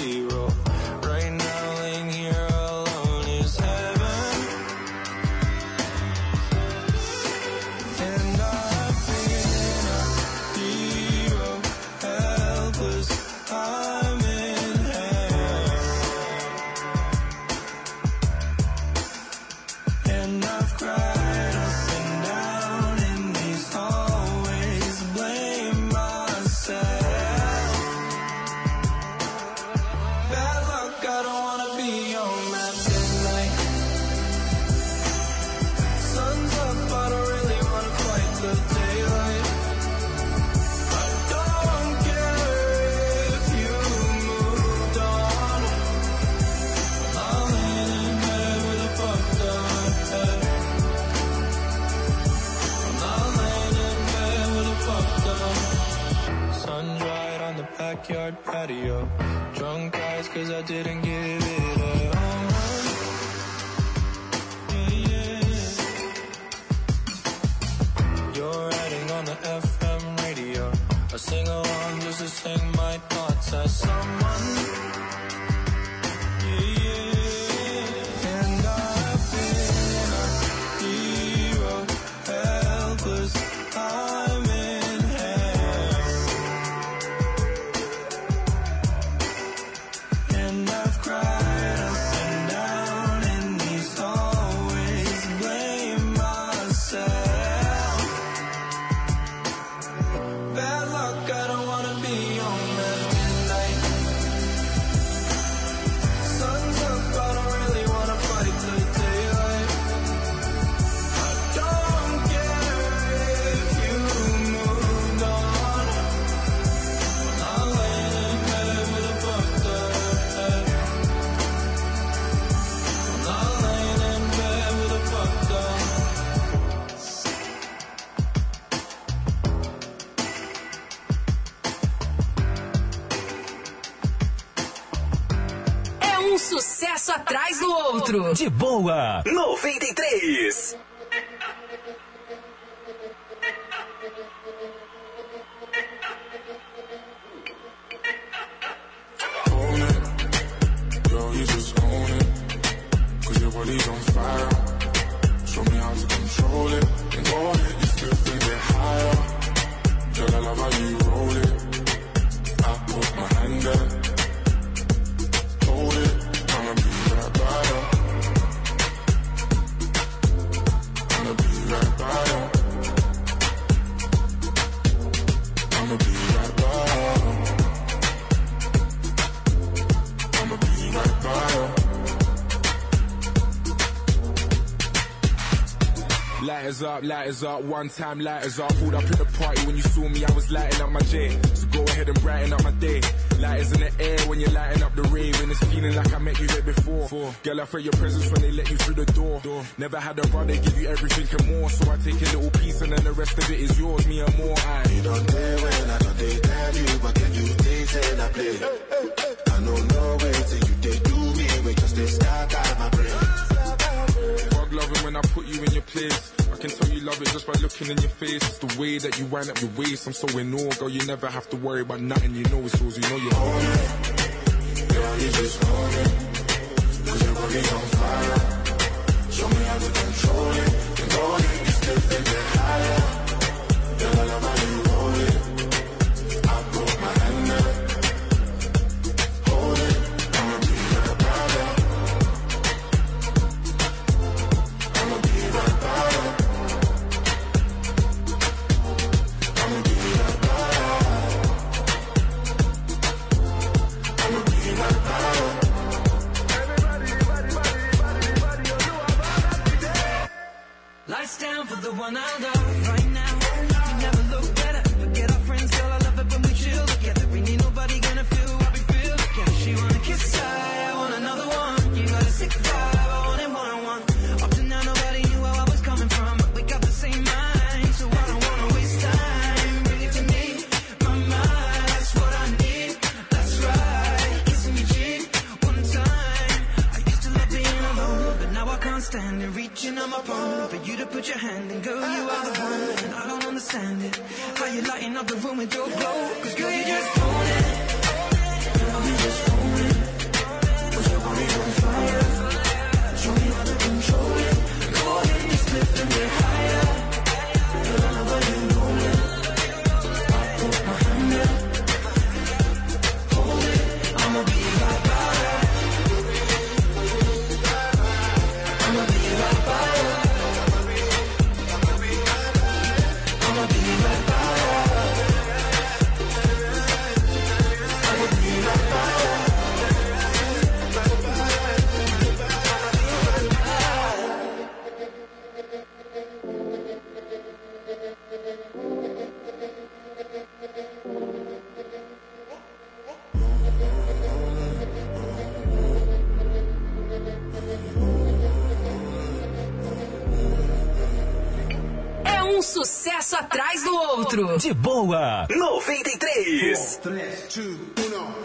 Lighters up, lighters up, one time lighters up. Pulled up in the party when you saw me, I was lighting up my J. So go ahead and brighten up my day. Lighters in the air when you're lighting up the rave. And it's feeling like I met you there before. Girl, I felt your presence when they let you through the door. Never had a brother give you everything and more. So I take a little piece and then the rest of it is yours, me and more. I You don't dare when I don't they tell you, but can you taste and I play? I know no way till you they do me, we just they start out my brain. Fuck loving when I put you in your place. It just by looking in your face. It's the way that you wind up your waist. I'm so in awe, girl. You never have to worry about nothing. You know it's yours. You know you own it. Girl, you just own it. Cause your body's on fire. sucesso atrás do outro. De boa, 93. 4, 3, 2, 1.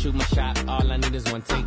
shoot my shot. All I need is one take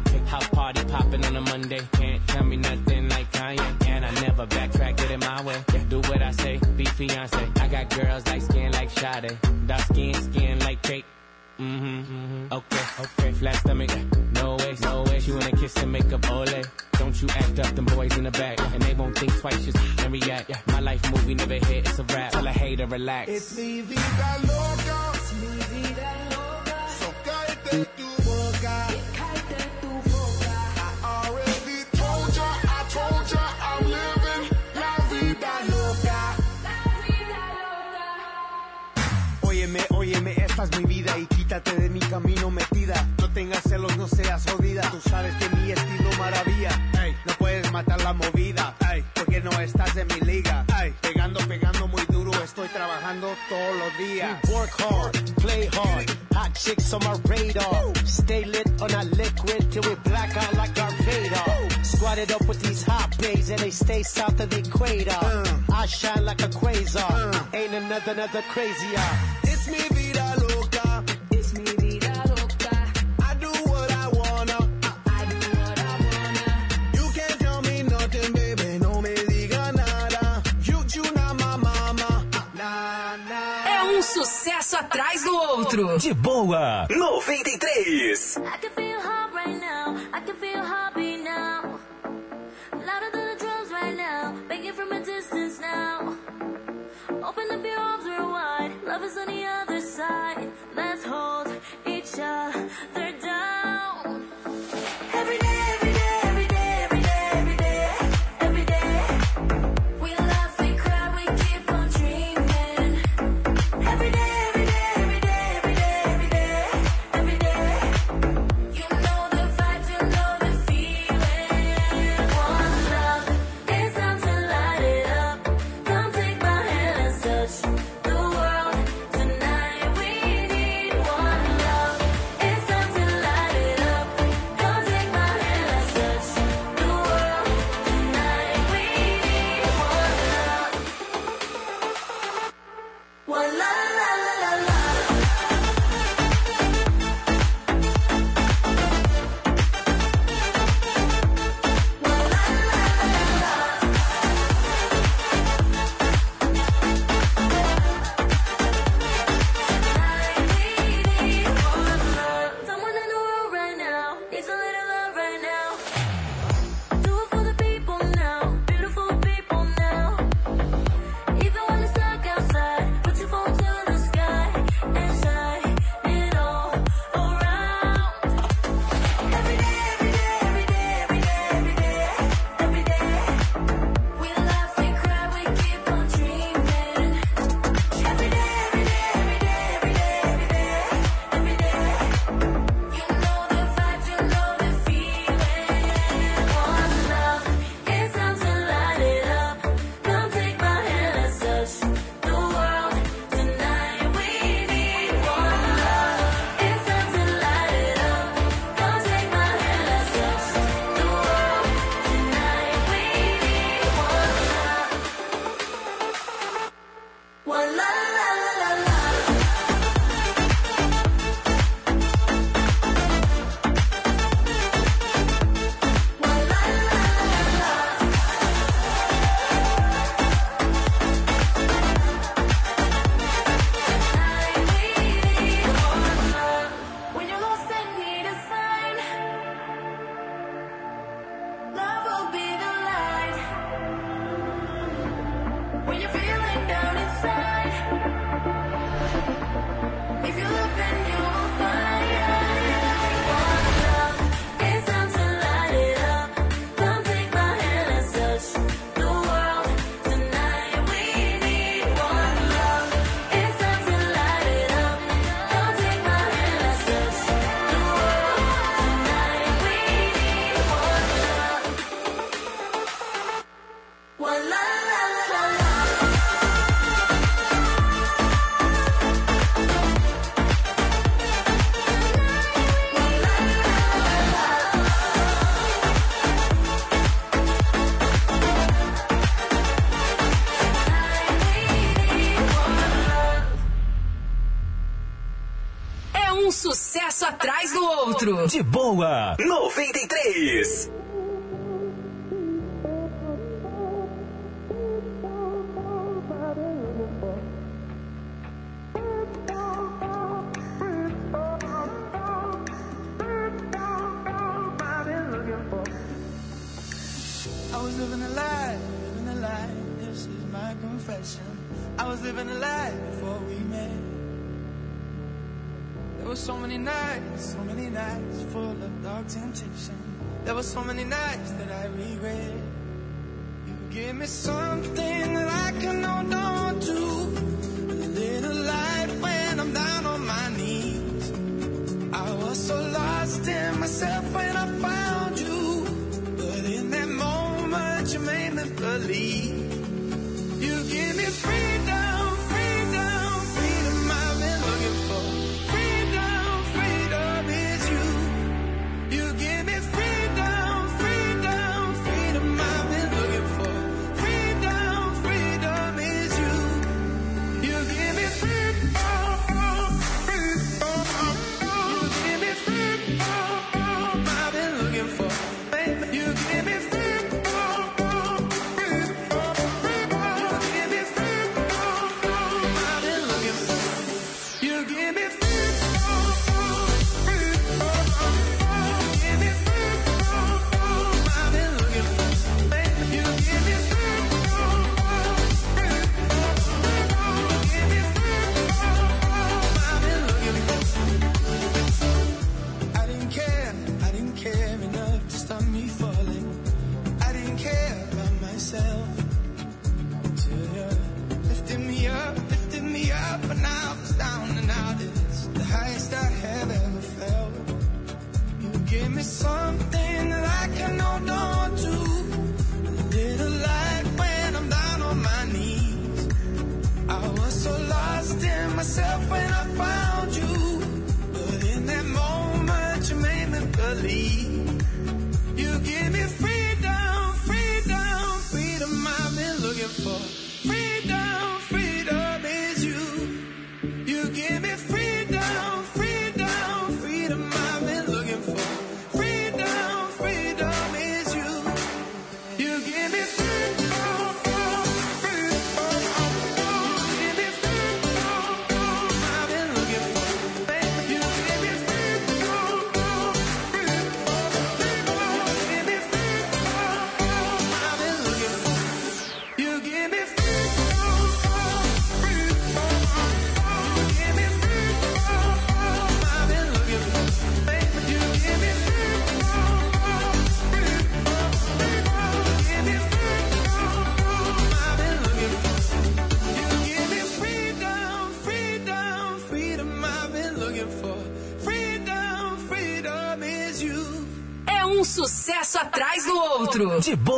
another another crazier. Me something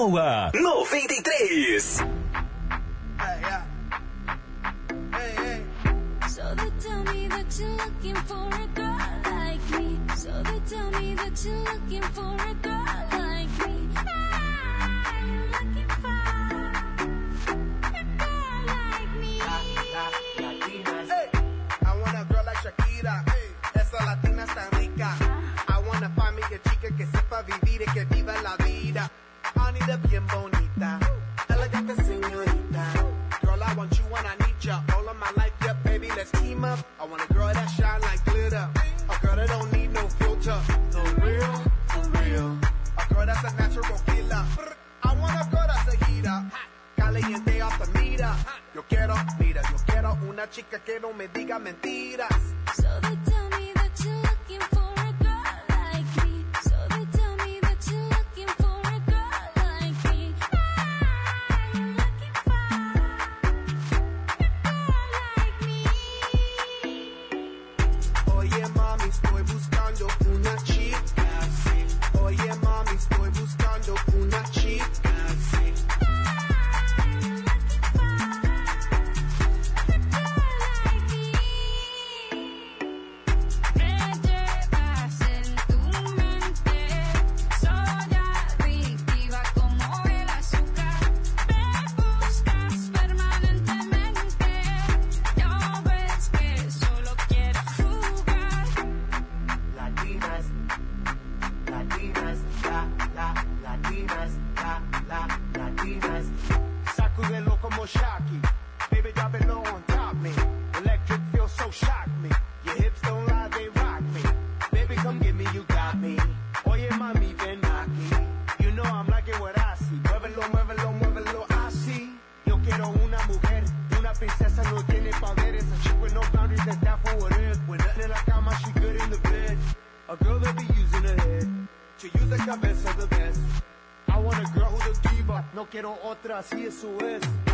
Boa 93. So that looking for a girl like me. So that looking for a girl like me. Ah, I'm looking for a girl like me. I like Shakira. Latina está rica. I chica que sepa vivir y que bonita. Elegante señorita. Girl, I want you I need ya. All of my life, baby, let's team up. I want a girl that shine like glitter. A girl that don't need no filter. No real, for real. A girl that's a natural killer. I want a girl that's a heater. Caliente off the meter. Yo quiero, mira, yo quiero una chica que no me diga mentiras. So quiero otra, así eso es.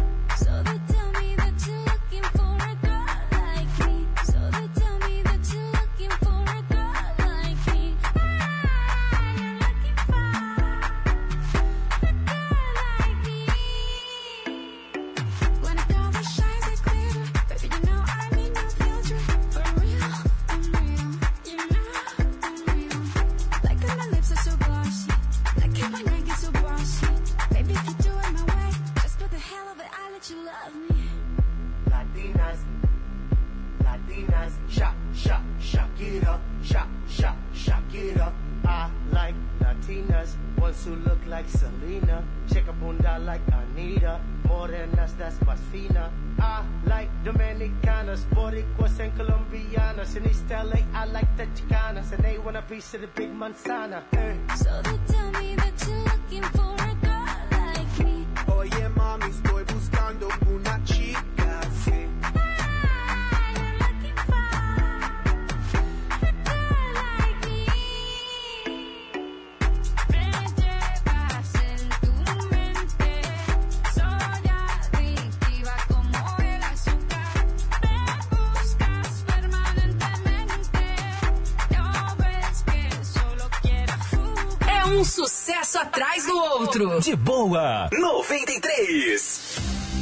outro. De boa, 93.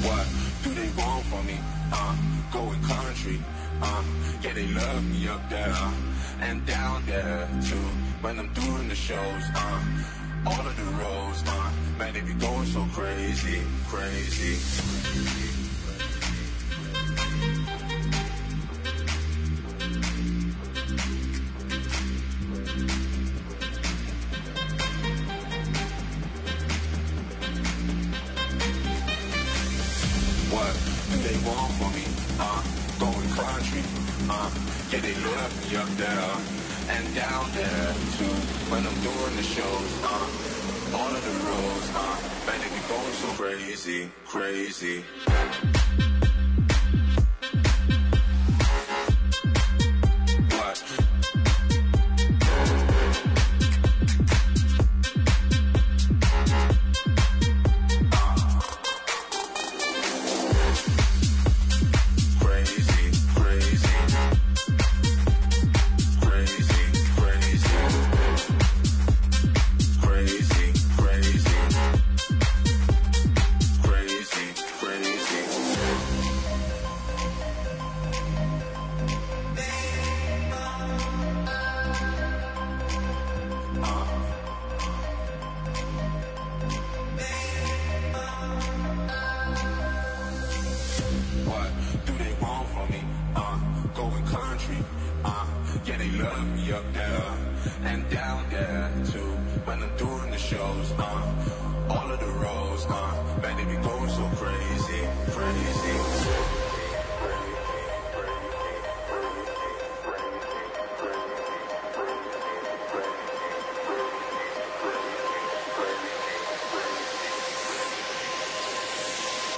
What do they want from me? Uh, going country. Uh, yeah, love me up there uh, and down there too. When I'm doing the shows, uh, all of the roads, uh, man, they be going so crazy, crazy.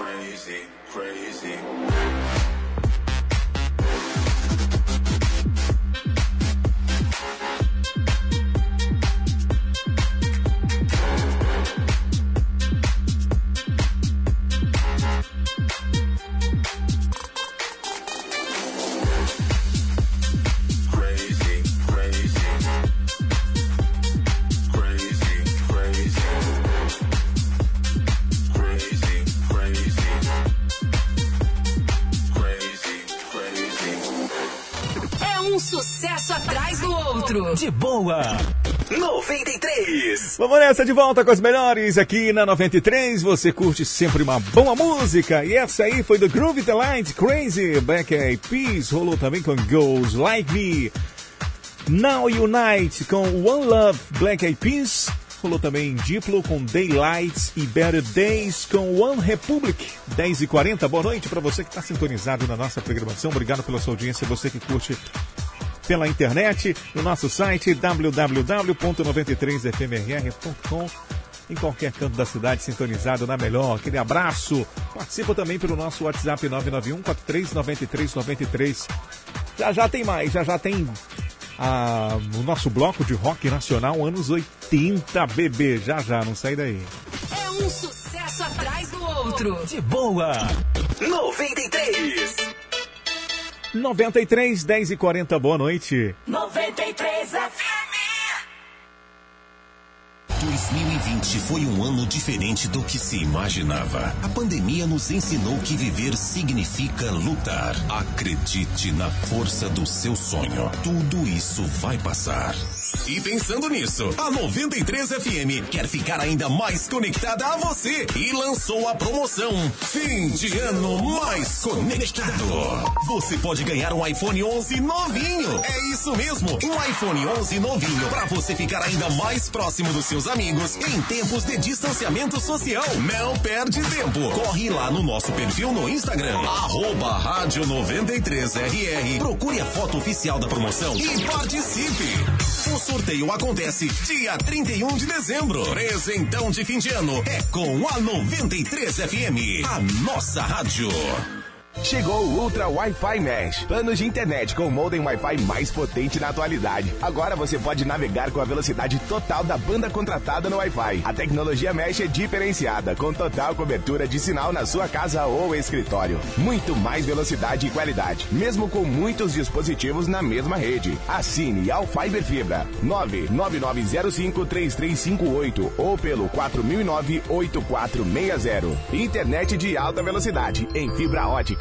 Crazy, crazy. Boa. 93. Vamos nessa de volta com as melhores aqui na 93. Você curte sempre uma boa música. E essa aí foi do Groove The Light Crazy. Black Eyed Peas rolou também com Goes Like Me. Now Unite com One Love Black Eyed Peas. Rolou também Diplo com Daylights e Better Days com One Republic. 10 e 40 Boa noite para você que está sintonizado na nossa programação. Obrigado pela sua audiência. Você que curte pela internet, no nosso site www.93fmrr.com. Em qualquer canto da cidade, sintonizado na melhor. Aquele abraço. Participa também pelo nosso WhatsApp 991 439393. Já já tem mais, já já tem ah, o nosso bloco de rock nacional anos 80, bebê. Já já, não sai daí. É um sucesso atrás do outro. De boa. 93. 93, 10 e 40, boa noite. 93 FM. 2020 foi um ano diferente do que se imaginava. A pandemia nos ensinou que viver significa lutar. Acredite na força do seu sonho. Tudo isso vai passar. E pensando nisso, a 93 FM quer ficar ainda mais conectada a você e lançou a promoção Fim de Ano Mais Conectado. Você pode ganhar um iPhone 11 novinho. É isso mesmo, um iPhone 11 novinho para você ficar ainda mais próximo dos seus amigos em tempos de distanciamento social. Não perde tempo. Corre lá no nosso perfil no Instagram, arroba rádio 93RR. Procure a foto oficial da promoção e participe. O sorteio acontece dia 31 de dezembro. Presentão de fim de ano é com a 93 FM, a nossa rádio. Chegou o Ultra Wi-Fi Mesh. Planos de internet com o modem Wi-Fi mais potente na atualidade. Agora você pode navegar com a velocidade total da banda contratada no Wi-Fi. A tecnologia Mesh é diferenciada, com total cobertura de sinal na sua casa ou escritório. Muito mais velocidade e qualidade, mesmo com muitos dispositivos na mesma rede. Assine ao Fiber Fibra 999053358 ou pelo 4009-8460. Internet de alta velocidade em fibra ótica.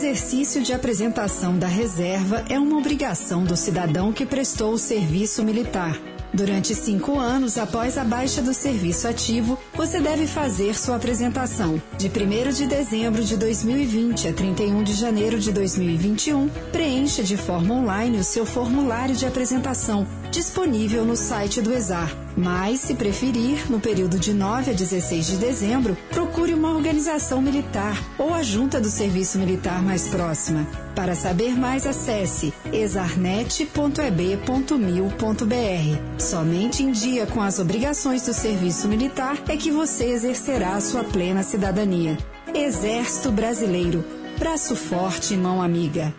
exercício de apresentação da reserva é uma obrigação do cidadão que prestou o serviço militar. Durante cinco anos após a baixa do serviço ativo, você deve fazer sua apresentação. De 1 de dezembro de 2020 a 31 de janeiro de 2021, preencha de forma online o seu formulário de apresentação, disponível no site do ESAR. Mas, se preferir, no período de 9 a 16 de dezembro, procure uma organização militar ou a junta do serviço militar mais próxima. Para saber mais, acesse exarnet.eb.mil.br. Somente em dia com as obrigações do serviço militar é que você exercerá sua plena cidadania. Exército Brasileiro. Braço forte mão amiga.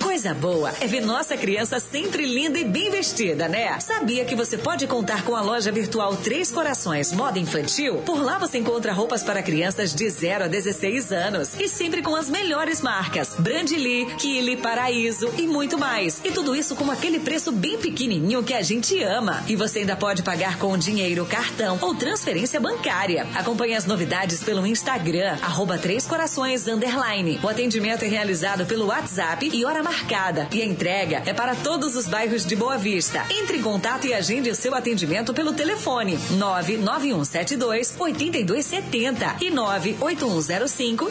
Coisa boa é ver nossa criança sempre linda e bem vestida, né? Sabia que você pode contar com a loja virtual Três Corações Moda Infantil? Por lá você encontra roupas para crianças de 0 a 16 anos e sempre com as melhores marcas: Brandly, Kili, Paraíso e muito mais. E tudo isso com aquele preço bem pequenininho que a gente ama. E você ainda pode pagar com dinheiro, cartão ou transferência bancária. Acompanhe as novidades pelo Instagram, arroba Três Corações Underline. O atendimento é realizado pelo WhatsApp e hora marcada. E a entrega é para todos os bairros de Boa Vista. Entre em contato e agende o seu atendimento pelo telefone 99172 8270 e 98105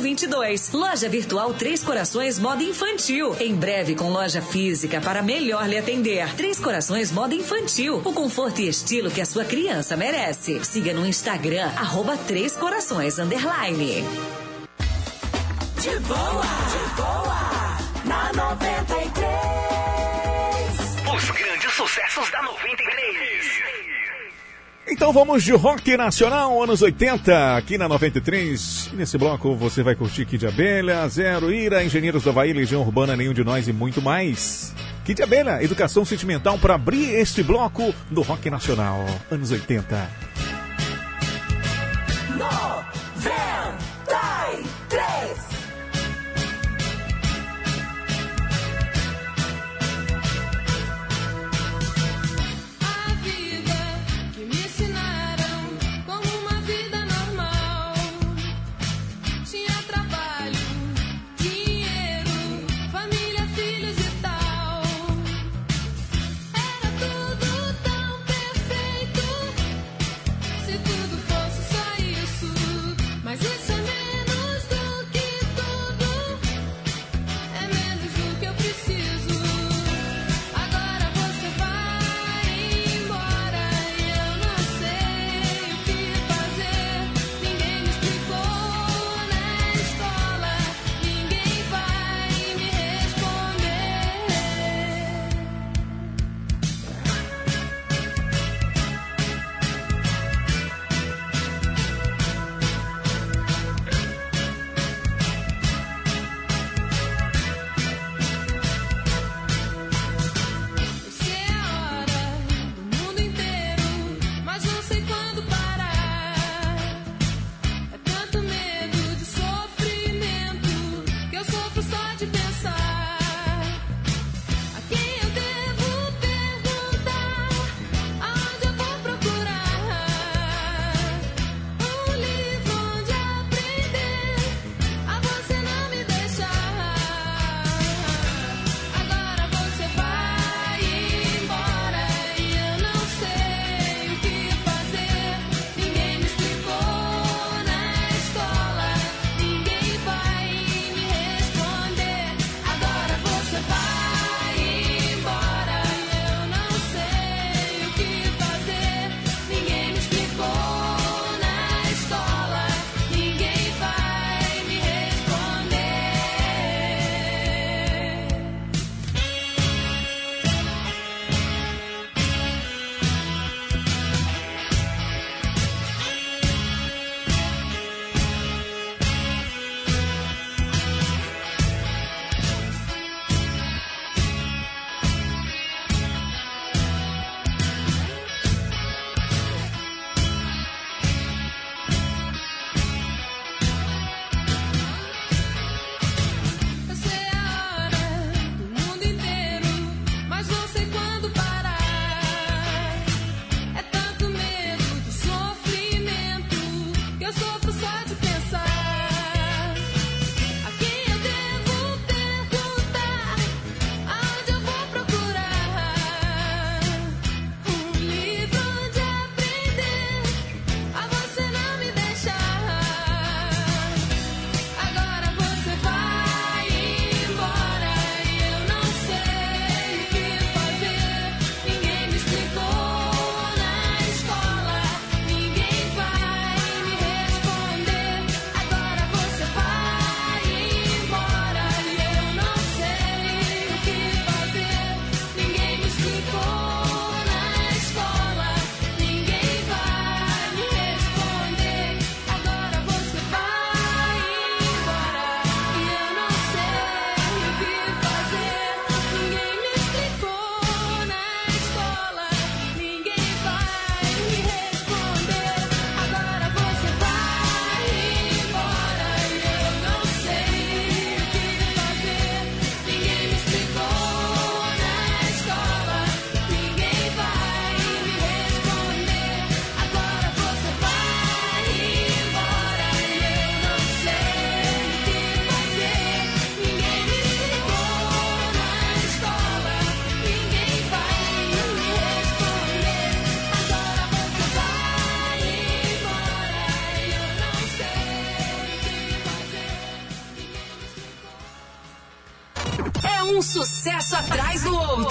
0022. Loja Virtual Três Corações Moda Infantil. Em breve com loja física para melhor lhe atender. Três Corações Moda Infantil. O conforto e estilo que a sua criança merece. Siga no Instagram, arroba Três Corações Underline. De boa, de boa, 93. Os grandes sucessos da 93. Então vamos de rock nacional, anos 80, aqui na 93. E nesse bloco você vai curtir Kid Abelha, Zero Ira, Engenheiros da Bahia, Legião Urbana, Nenhum de Nós e muito mais. Kid Abelha, educação sentimental para abrir este bloco do rock nacional, anos 80.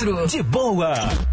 De boa.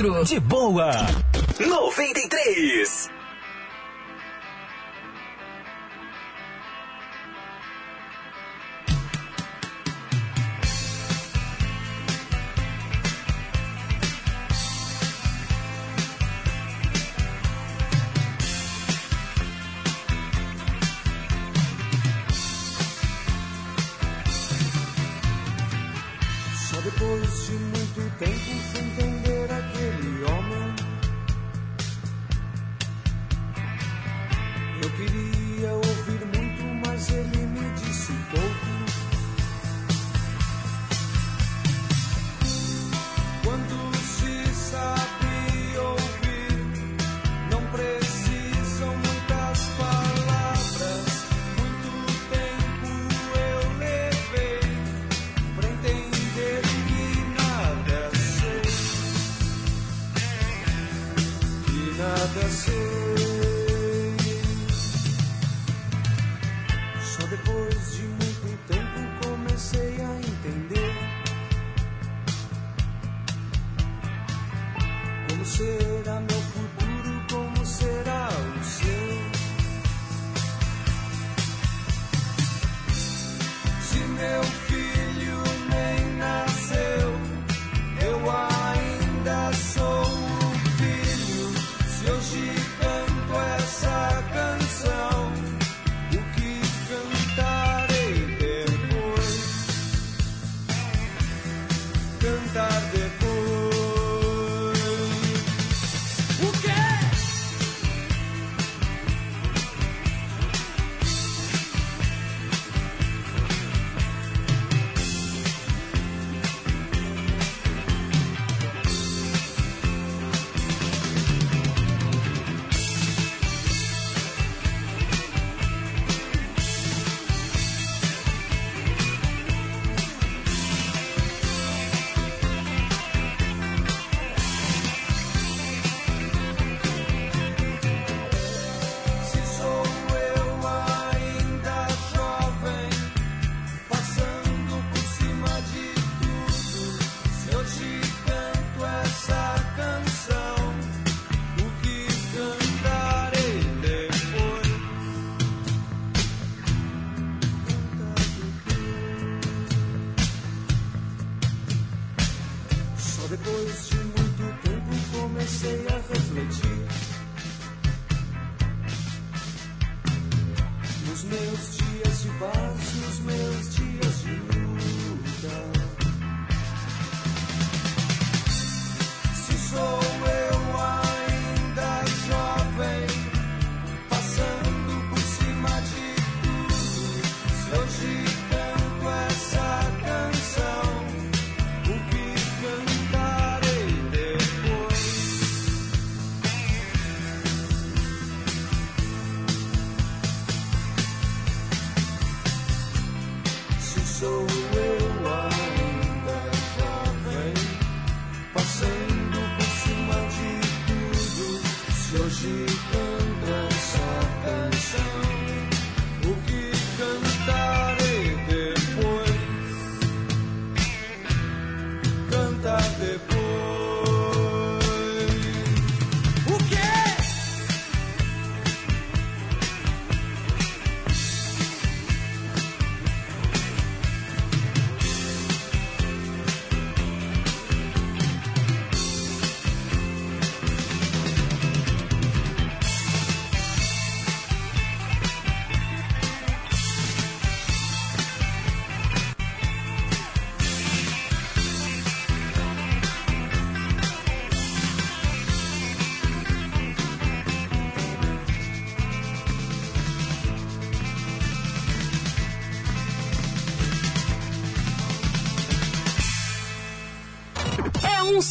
De boa.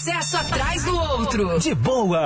Sucesso atrás do outro. De boa.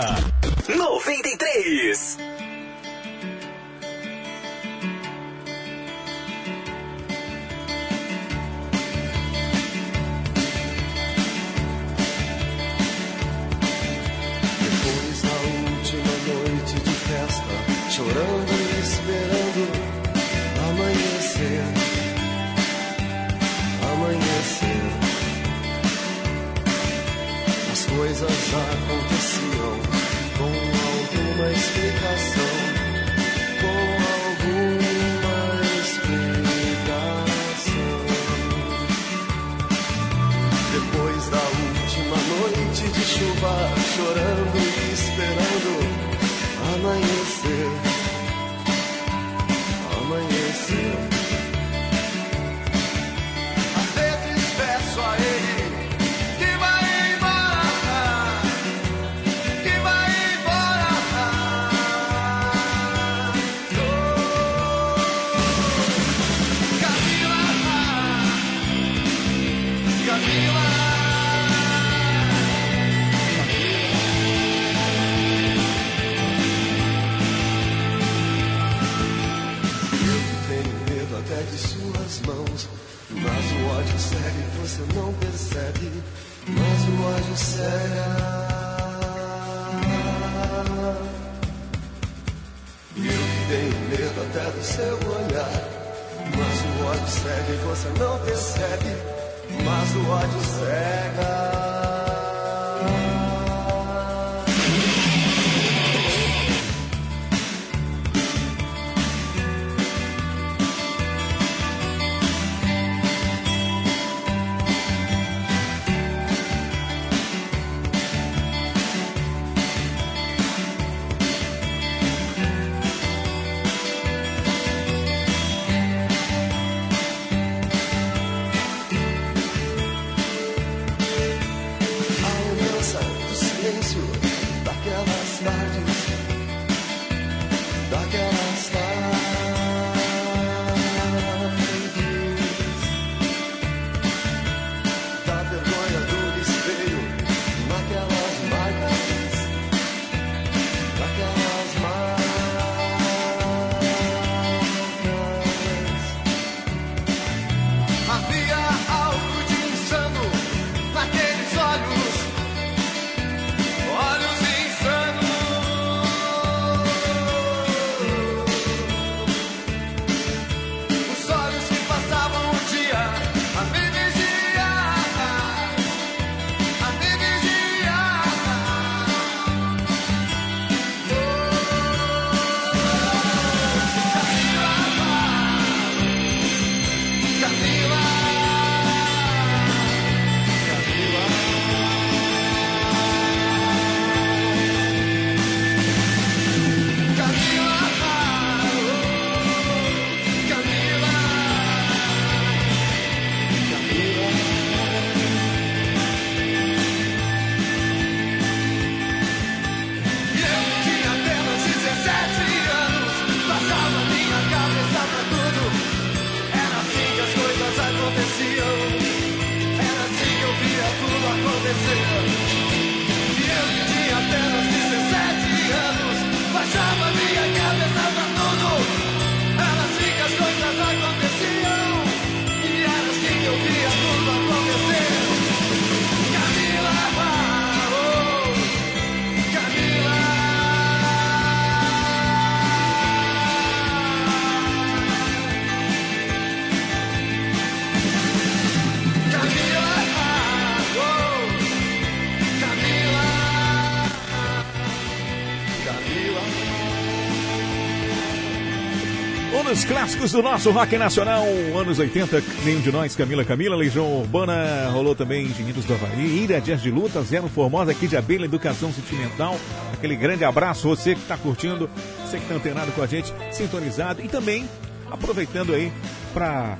Clássicos do nosso rock nacional, anos 80, nenhum de nós, Camila Camila, Legião Urbana, rolou também Engenheiros do Havaí, Ira, Dias de Luta, Zero Formosa, aqui de Abelha, Educação Sentimental, aquele grande abraço, você que está curtindo, você que está antenado com a gente, sintonizado e também aproveitando aí para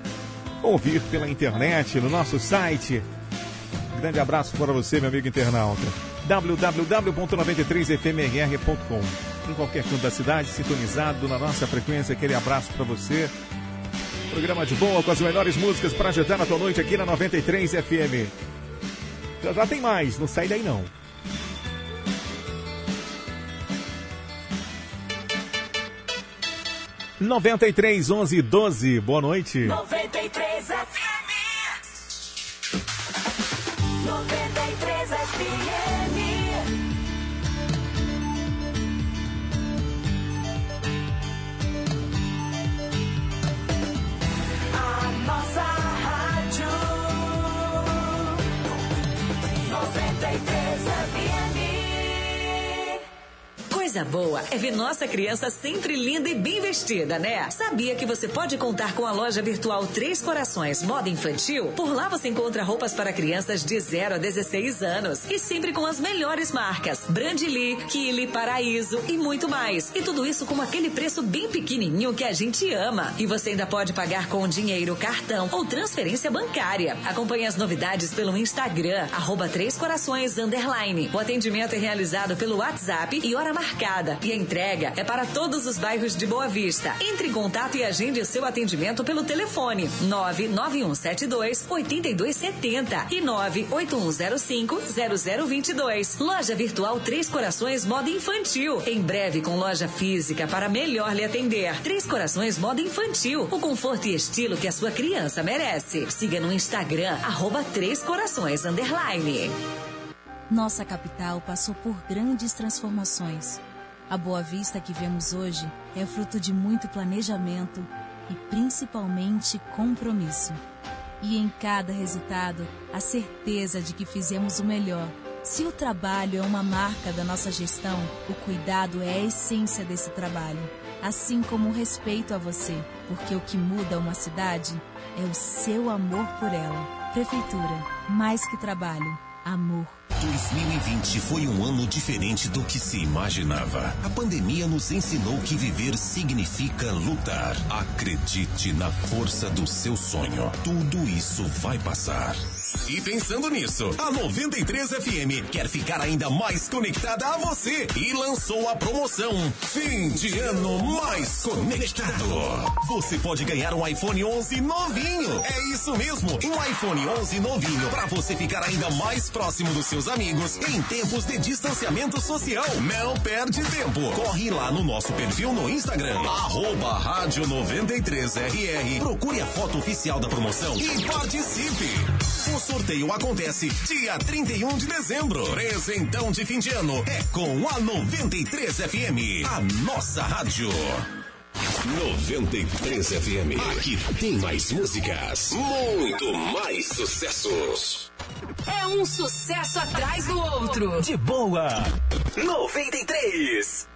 ouvir pela internet, no nosso site. Grande abraço para você, meu amigo internauta. www.93fmr.com Em qualquer canto da cidade, sintonizado na nossa frequência, aquele abraço para você. Programa de boa com as melhores músicas para agitar a tua noite aqui na 93 FM. Já, já tem mais, não sai daí não. Noventa e três, onze, doze. Boa noite. 93 nossa criança sempre linda e bem vestida, né? Sabia que você pode contar com a loja virtual Três Corações Moda Infantil? Por lá você encontra roupas para crianças de 0 a 16 anos e sempre com as melhores marcas: Brandly, Kili, Paraíso e muito mais. E tudo isso com aquele preço bem pequenininho que a gente ama. E você ainda pode pagar com dinheiro, cartão ou transferência bancária. Acompanhe as novidades pelo Instagram, arroba Três Corações Underline. O atendimento é realizado pelo WhatsApp e hora marcada. E a entrega é para todos os bairros de Boa Vista. Entre em contato e agende o seu atendimento pelo telefone 99172 8270 e 98105 0022. Loja virtual Três Corações Moda Infantil. Em breve com loja física para melhor lhe atender. Três Corações Moda Infantil. O conforto e estilo que a sua criança merece. Siga no Instagram, arroba Três Corações Underline. Nossa capital passou por grandes transformações. A Boa Vista que vemos hoje é fruto de muito planejamento e principalmente compromisso. E em cada resultado, a certeza de que fizemos o melhor. Se o trabalho é uma marca da nossa gestão, o cuidado é a essência desse trabalho. Assim como o respeito a você, porque o que muda uma cidade é o seu amor por ela. Prefeitura, mais que trabalho, amor. 2020 foi um ano diferente do que se imaginava. A pandemia nos ensinou que viver significa lutar. Acredite na força do seu sonho. Tudo isso vai passar. E pensando nisso, a 93 FM quer ficar ainda mais conectada a você e lançou a promoção Fim de Ano Mais Conectado. Você pode ganhar um iPhone 11 novinho. É isso mesmo, um iPhone 11 novinho para você ficar ainda mais próximo dos seus amigos em tempos de distanciamento social. Não perde tempo. Corre lá no nosso perfil no Instagram, arroba rádio 93RR. Procure a foto oficial da promoção e participe. O sorteio acontece dia 31 de dezembro. Presentão de fim de ano é com a 93 FM, a nossa rádio. 93 FM. Aqui tem mais músicas, muito mais sucessos. É um sucesso atrás do outro. De boa. 93.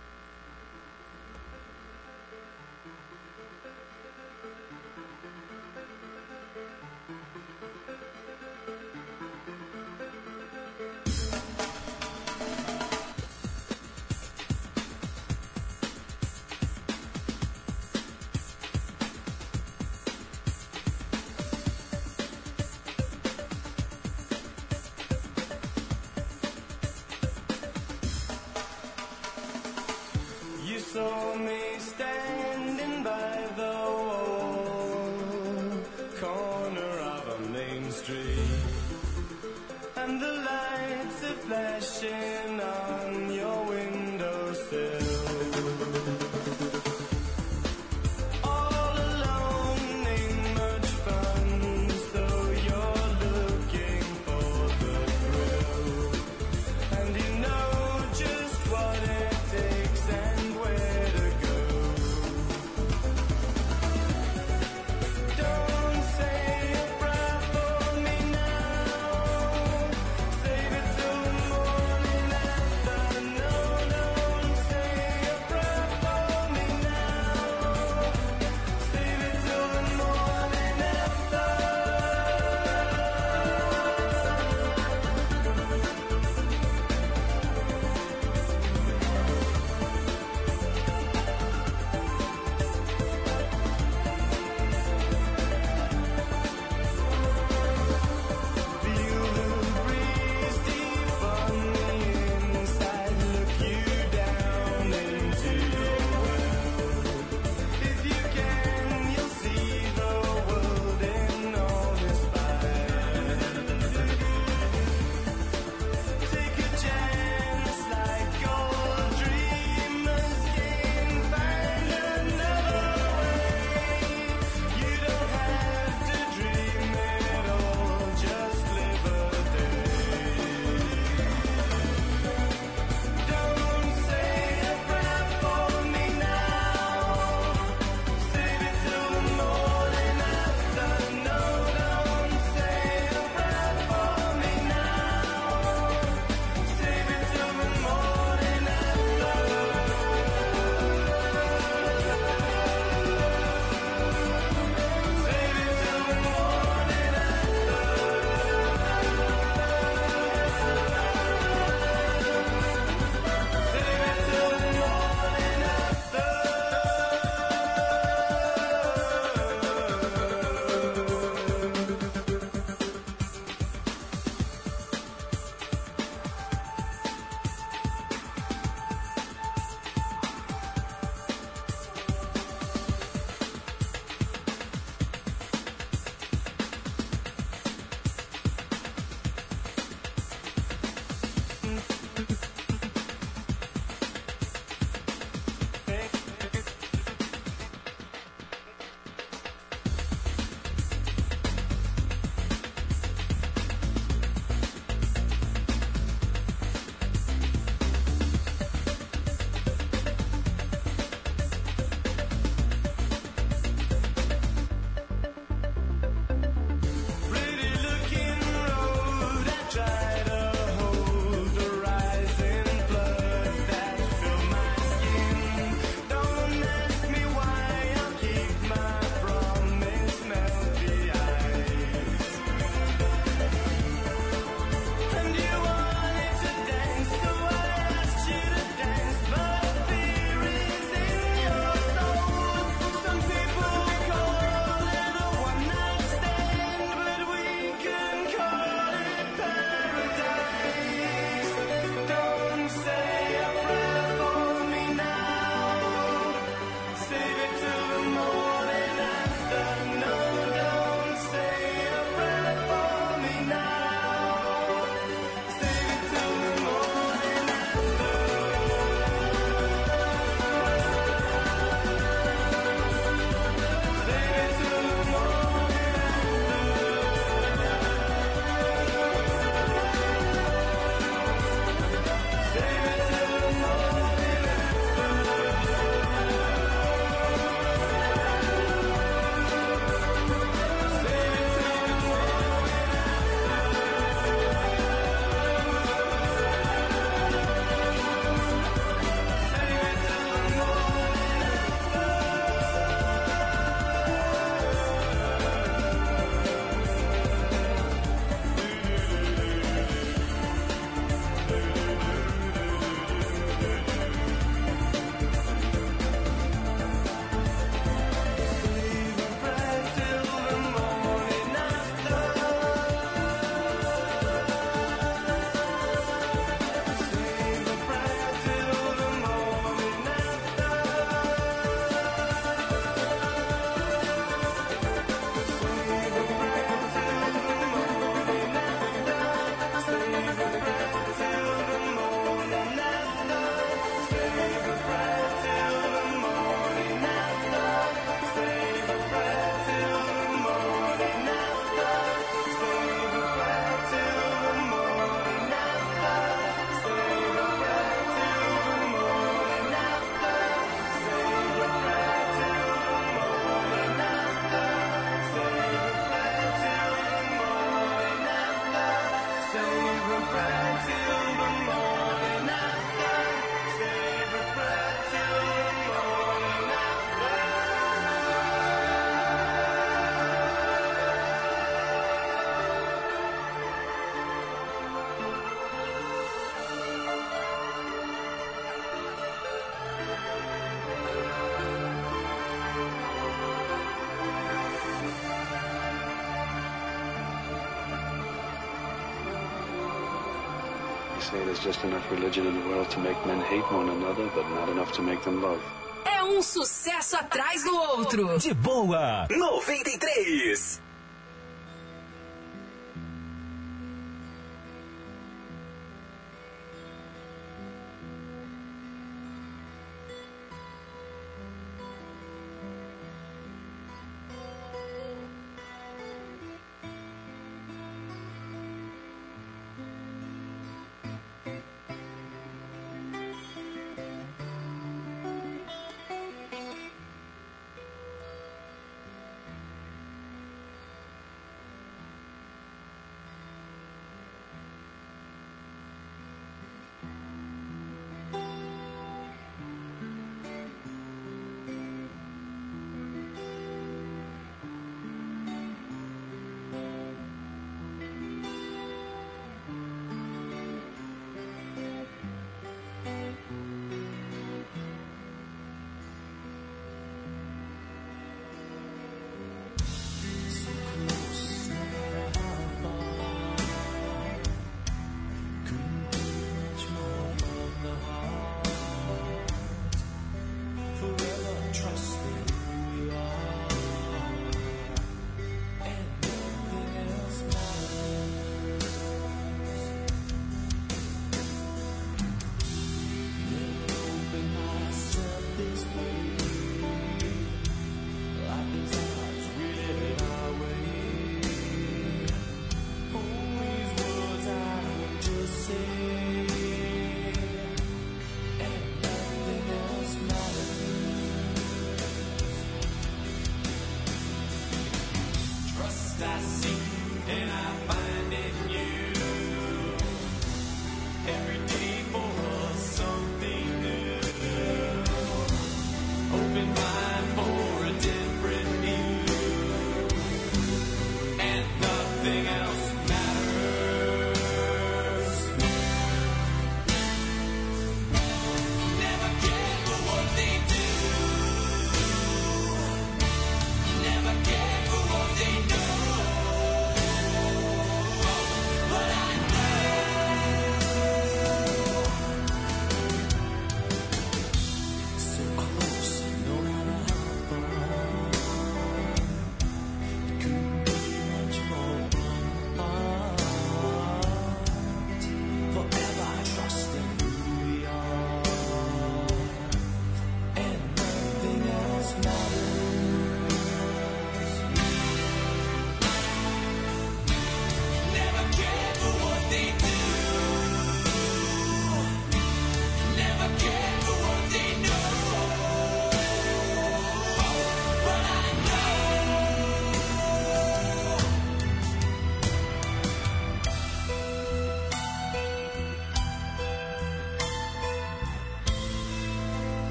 Say there's just enough religion in the world to make men hate one another, but not enough to make them love. É um sucesso atrás do outro. De boa, 93.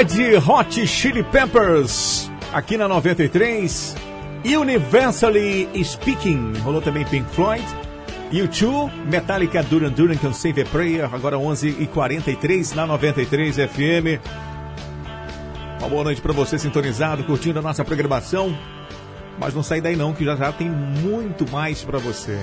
Red Hot Chili Peppers, aqui na 93. Universally Speaking, rolou também Pink Floyd. U2, Metallica, Duran Duran, com Save a Prayer, agora 11h43 na 93 FM. Uma boa noite para você sintonizado, curtindo a nossa programação. Mas não sai daí não, que já já tem muito mais para você.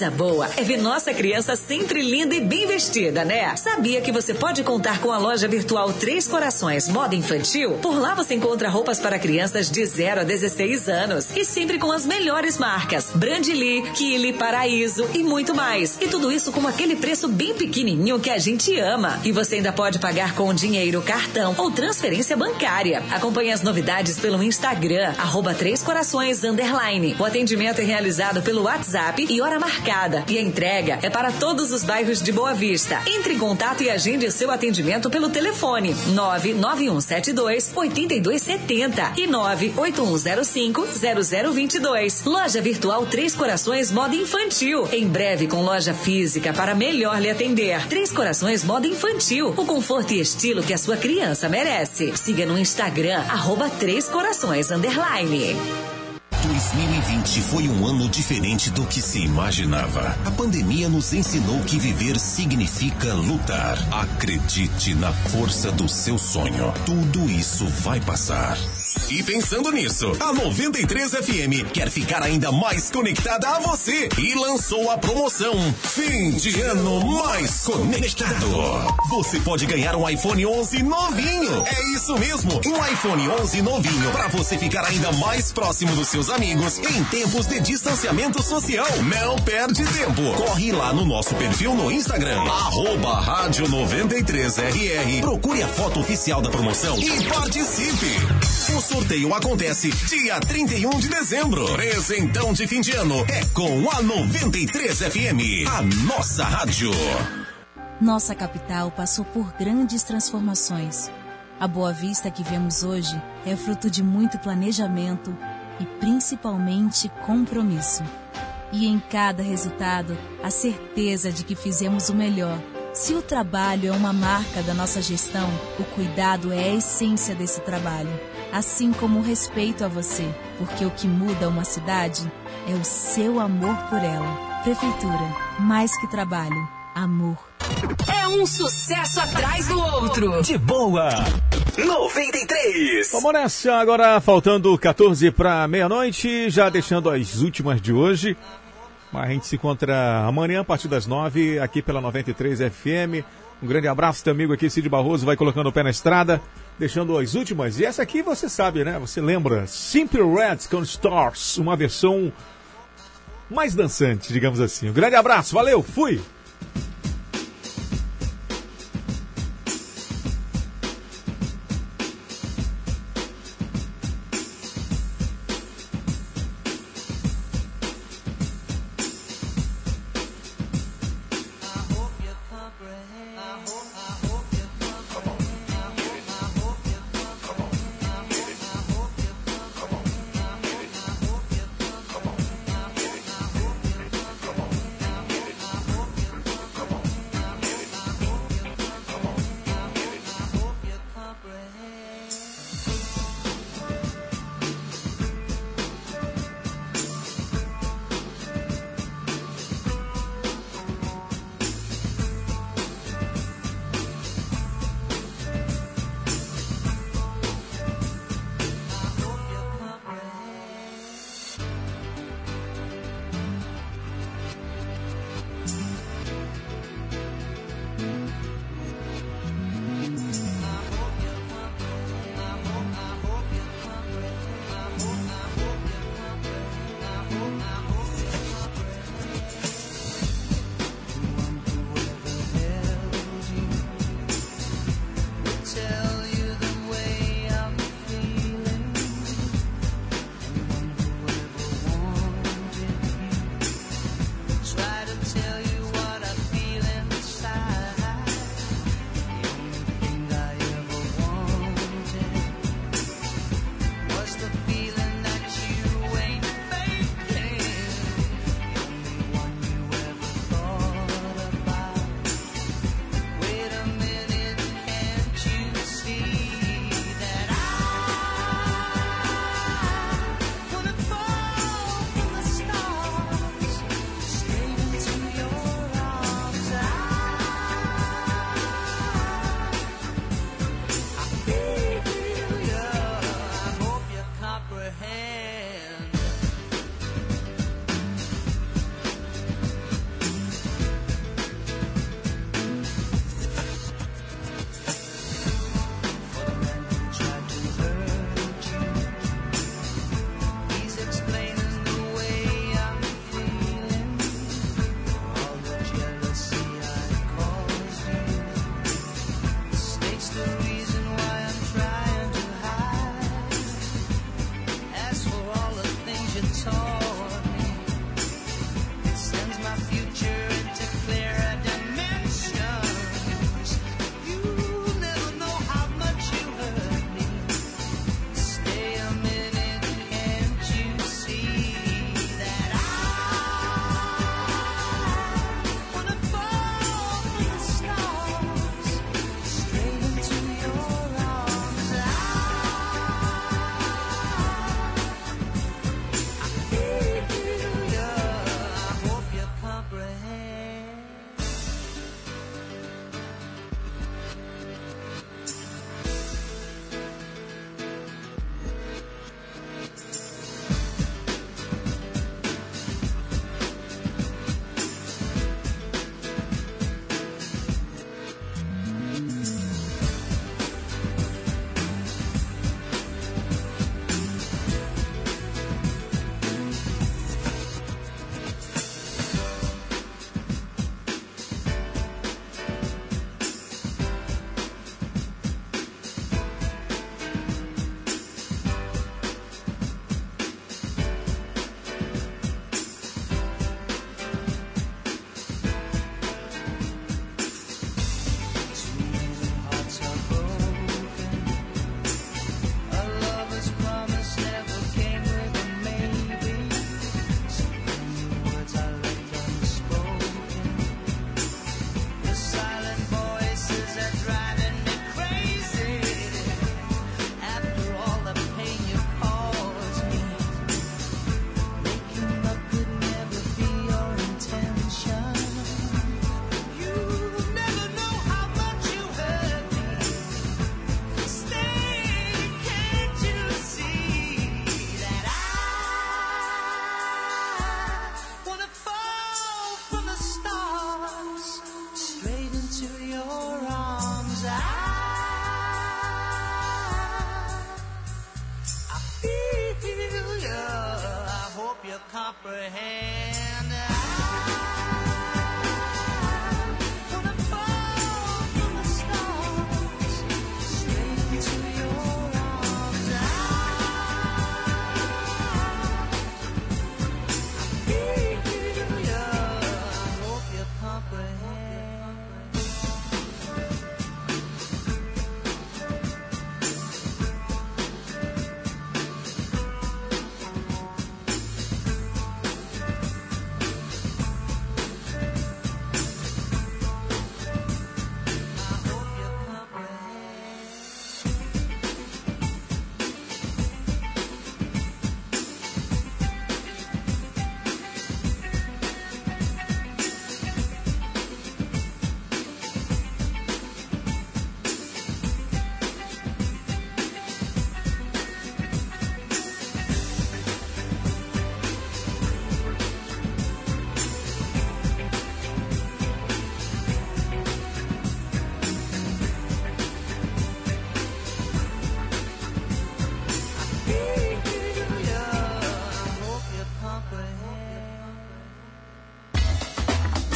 Coisa boa é ver nossa criança sempre linda e bem vestida, né? Sabia que você pode contar com a loja virtual Três Corações Moda Infantil? Por lá você encontra roupas para crianças de 0 a 16 anos e sempre com as melhores marcas: Brandly, Kili, Paraíso e muito mais. E tudo isso com aquele preço bem pequenininho que a gente ama. E você ainda pode pagar com dinheiro, cartão ou transferência bancária. Acompanhe as novidades pelo Instagram, arroba Três Corações Underline. O atendimento é realizado pelo WhatsApp e hora marcada. E a entrega é para todos os bairros de Boa Vista. Entre em contato e agende o seu atendimento pelo telefone 99172 8270 e 98105 0022. Loja Virtual Três Corações Moda Infantil. Em breve com loja física para melhor lhe atender. Três Corações Moda Infantil. O conforto e estilo que a sua criança merece. Siga no Instagram, arroba Três Corações Underline. 2020 foi um ano diferente do que se imaginava. A pandemia nos ensinou que viver significa lutar. Acredite na força do seu sonho. Tudo isso vai passar. E pensando nisso, a 93 FM quer ficar ainda mais conectada a você e lançou a promoção Fim de Ano Mais Conectado. Você pode ganhar um iPhone 11 novinho. É isso mesmo, um iPhone 11 novinho para você ficar ainda mais próximo dos seus amigos em tempos de distanciamento social. Não perde tempo. Corre lá no nosso perfil no Instagram, rádio 93RR. Procure a foto oficial da promoção e participe. O sorteio acontece dia 31 de dezembro. Presentão de fim de ano é com a 93 FM, a nossa rádio. Nossa capital passou por grandes transformações. A Boa Vista que vemos hoje é fruto de muito planejamento e principalmente compromisso. E em cada resultado, a certeza de que fizemos o melhor. Se o trabalho é uma marca da nossa gestão, o cuidado é a essência desse trabalho, assim como o respeito a você, porque o que muda uma cidade é o seu amor por ela. Prefeitura, mais que trabalho, amor. É um sucesso atrás do outro. De boa. 93. Vamos nessa, agora faltando 14 para meia-noite, já deixando as últimas de hoje. Mas a gente se encontra amanhã a partir das 9 aqui pela 93 FM. Um grande abraço, teu amigo aqui, Cid Barroso, vai colocando o pé na estrada, deixando as últimas. E essa aqui você sabe, né? Você lembra? Simple Reds com Stars, uma versão mais dançante, digamos assim. Um grande abraço, valeu, fui!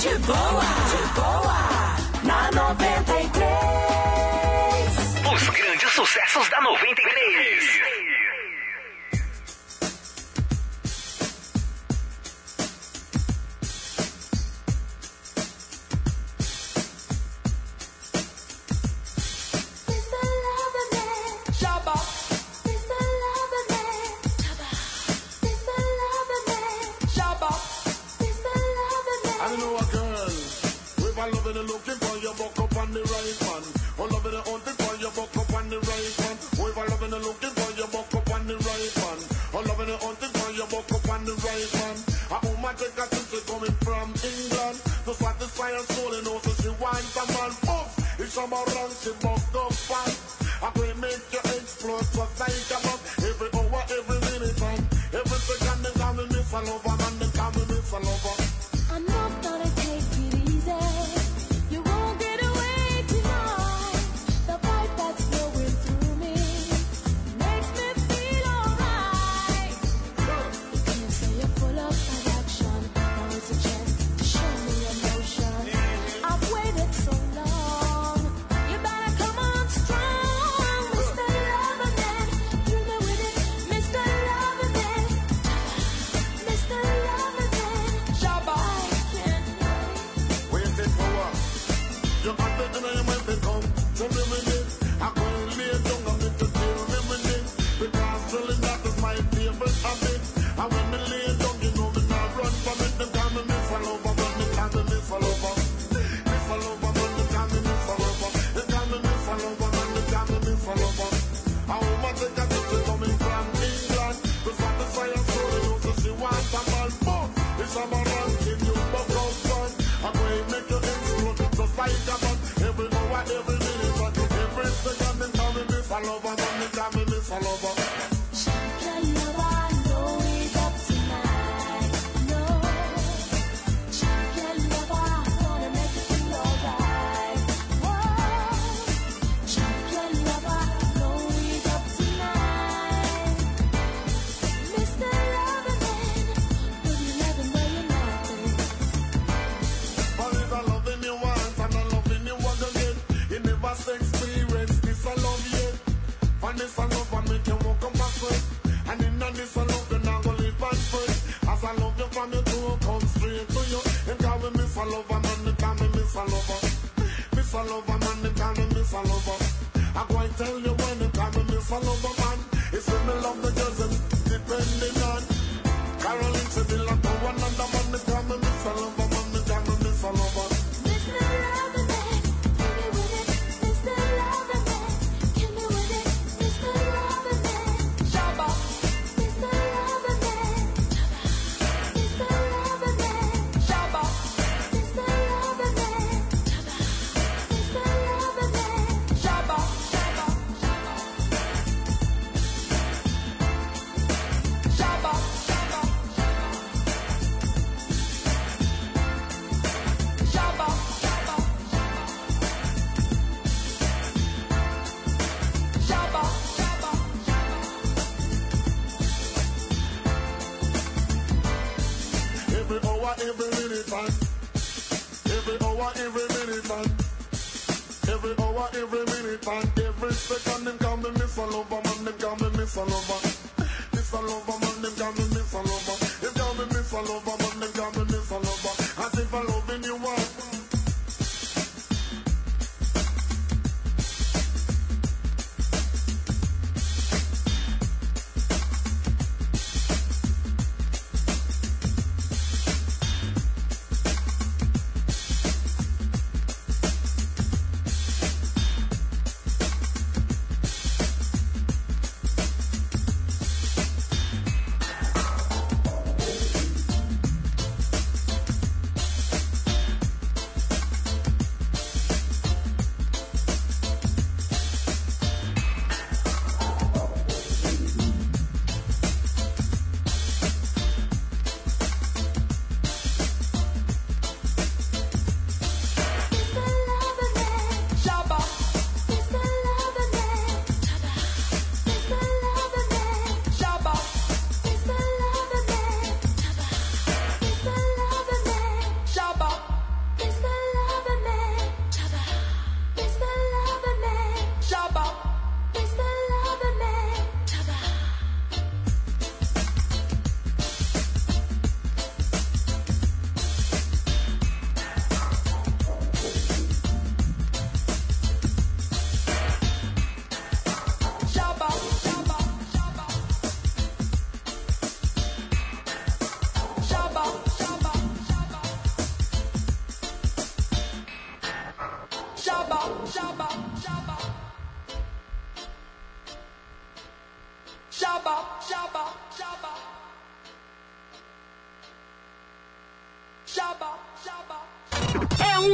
de boa, de boa, na 93. Os grandes sucessos da 93.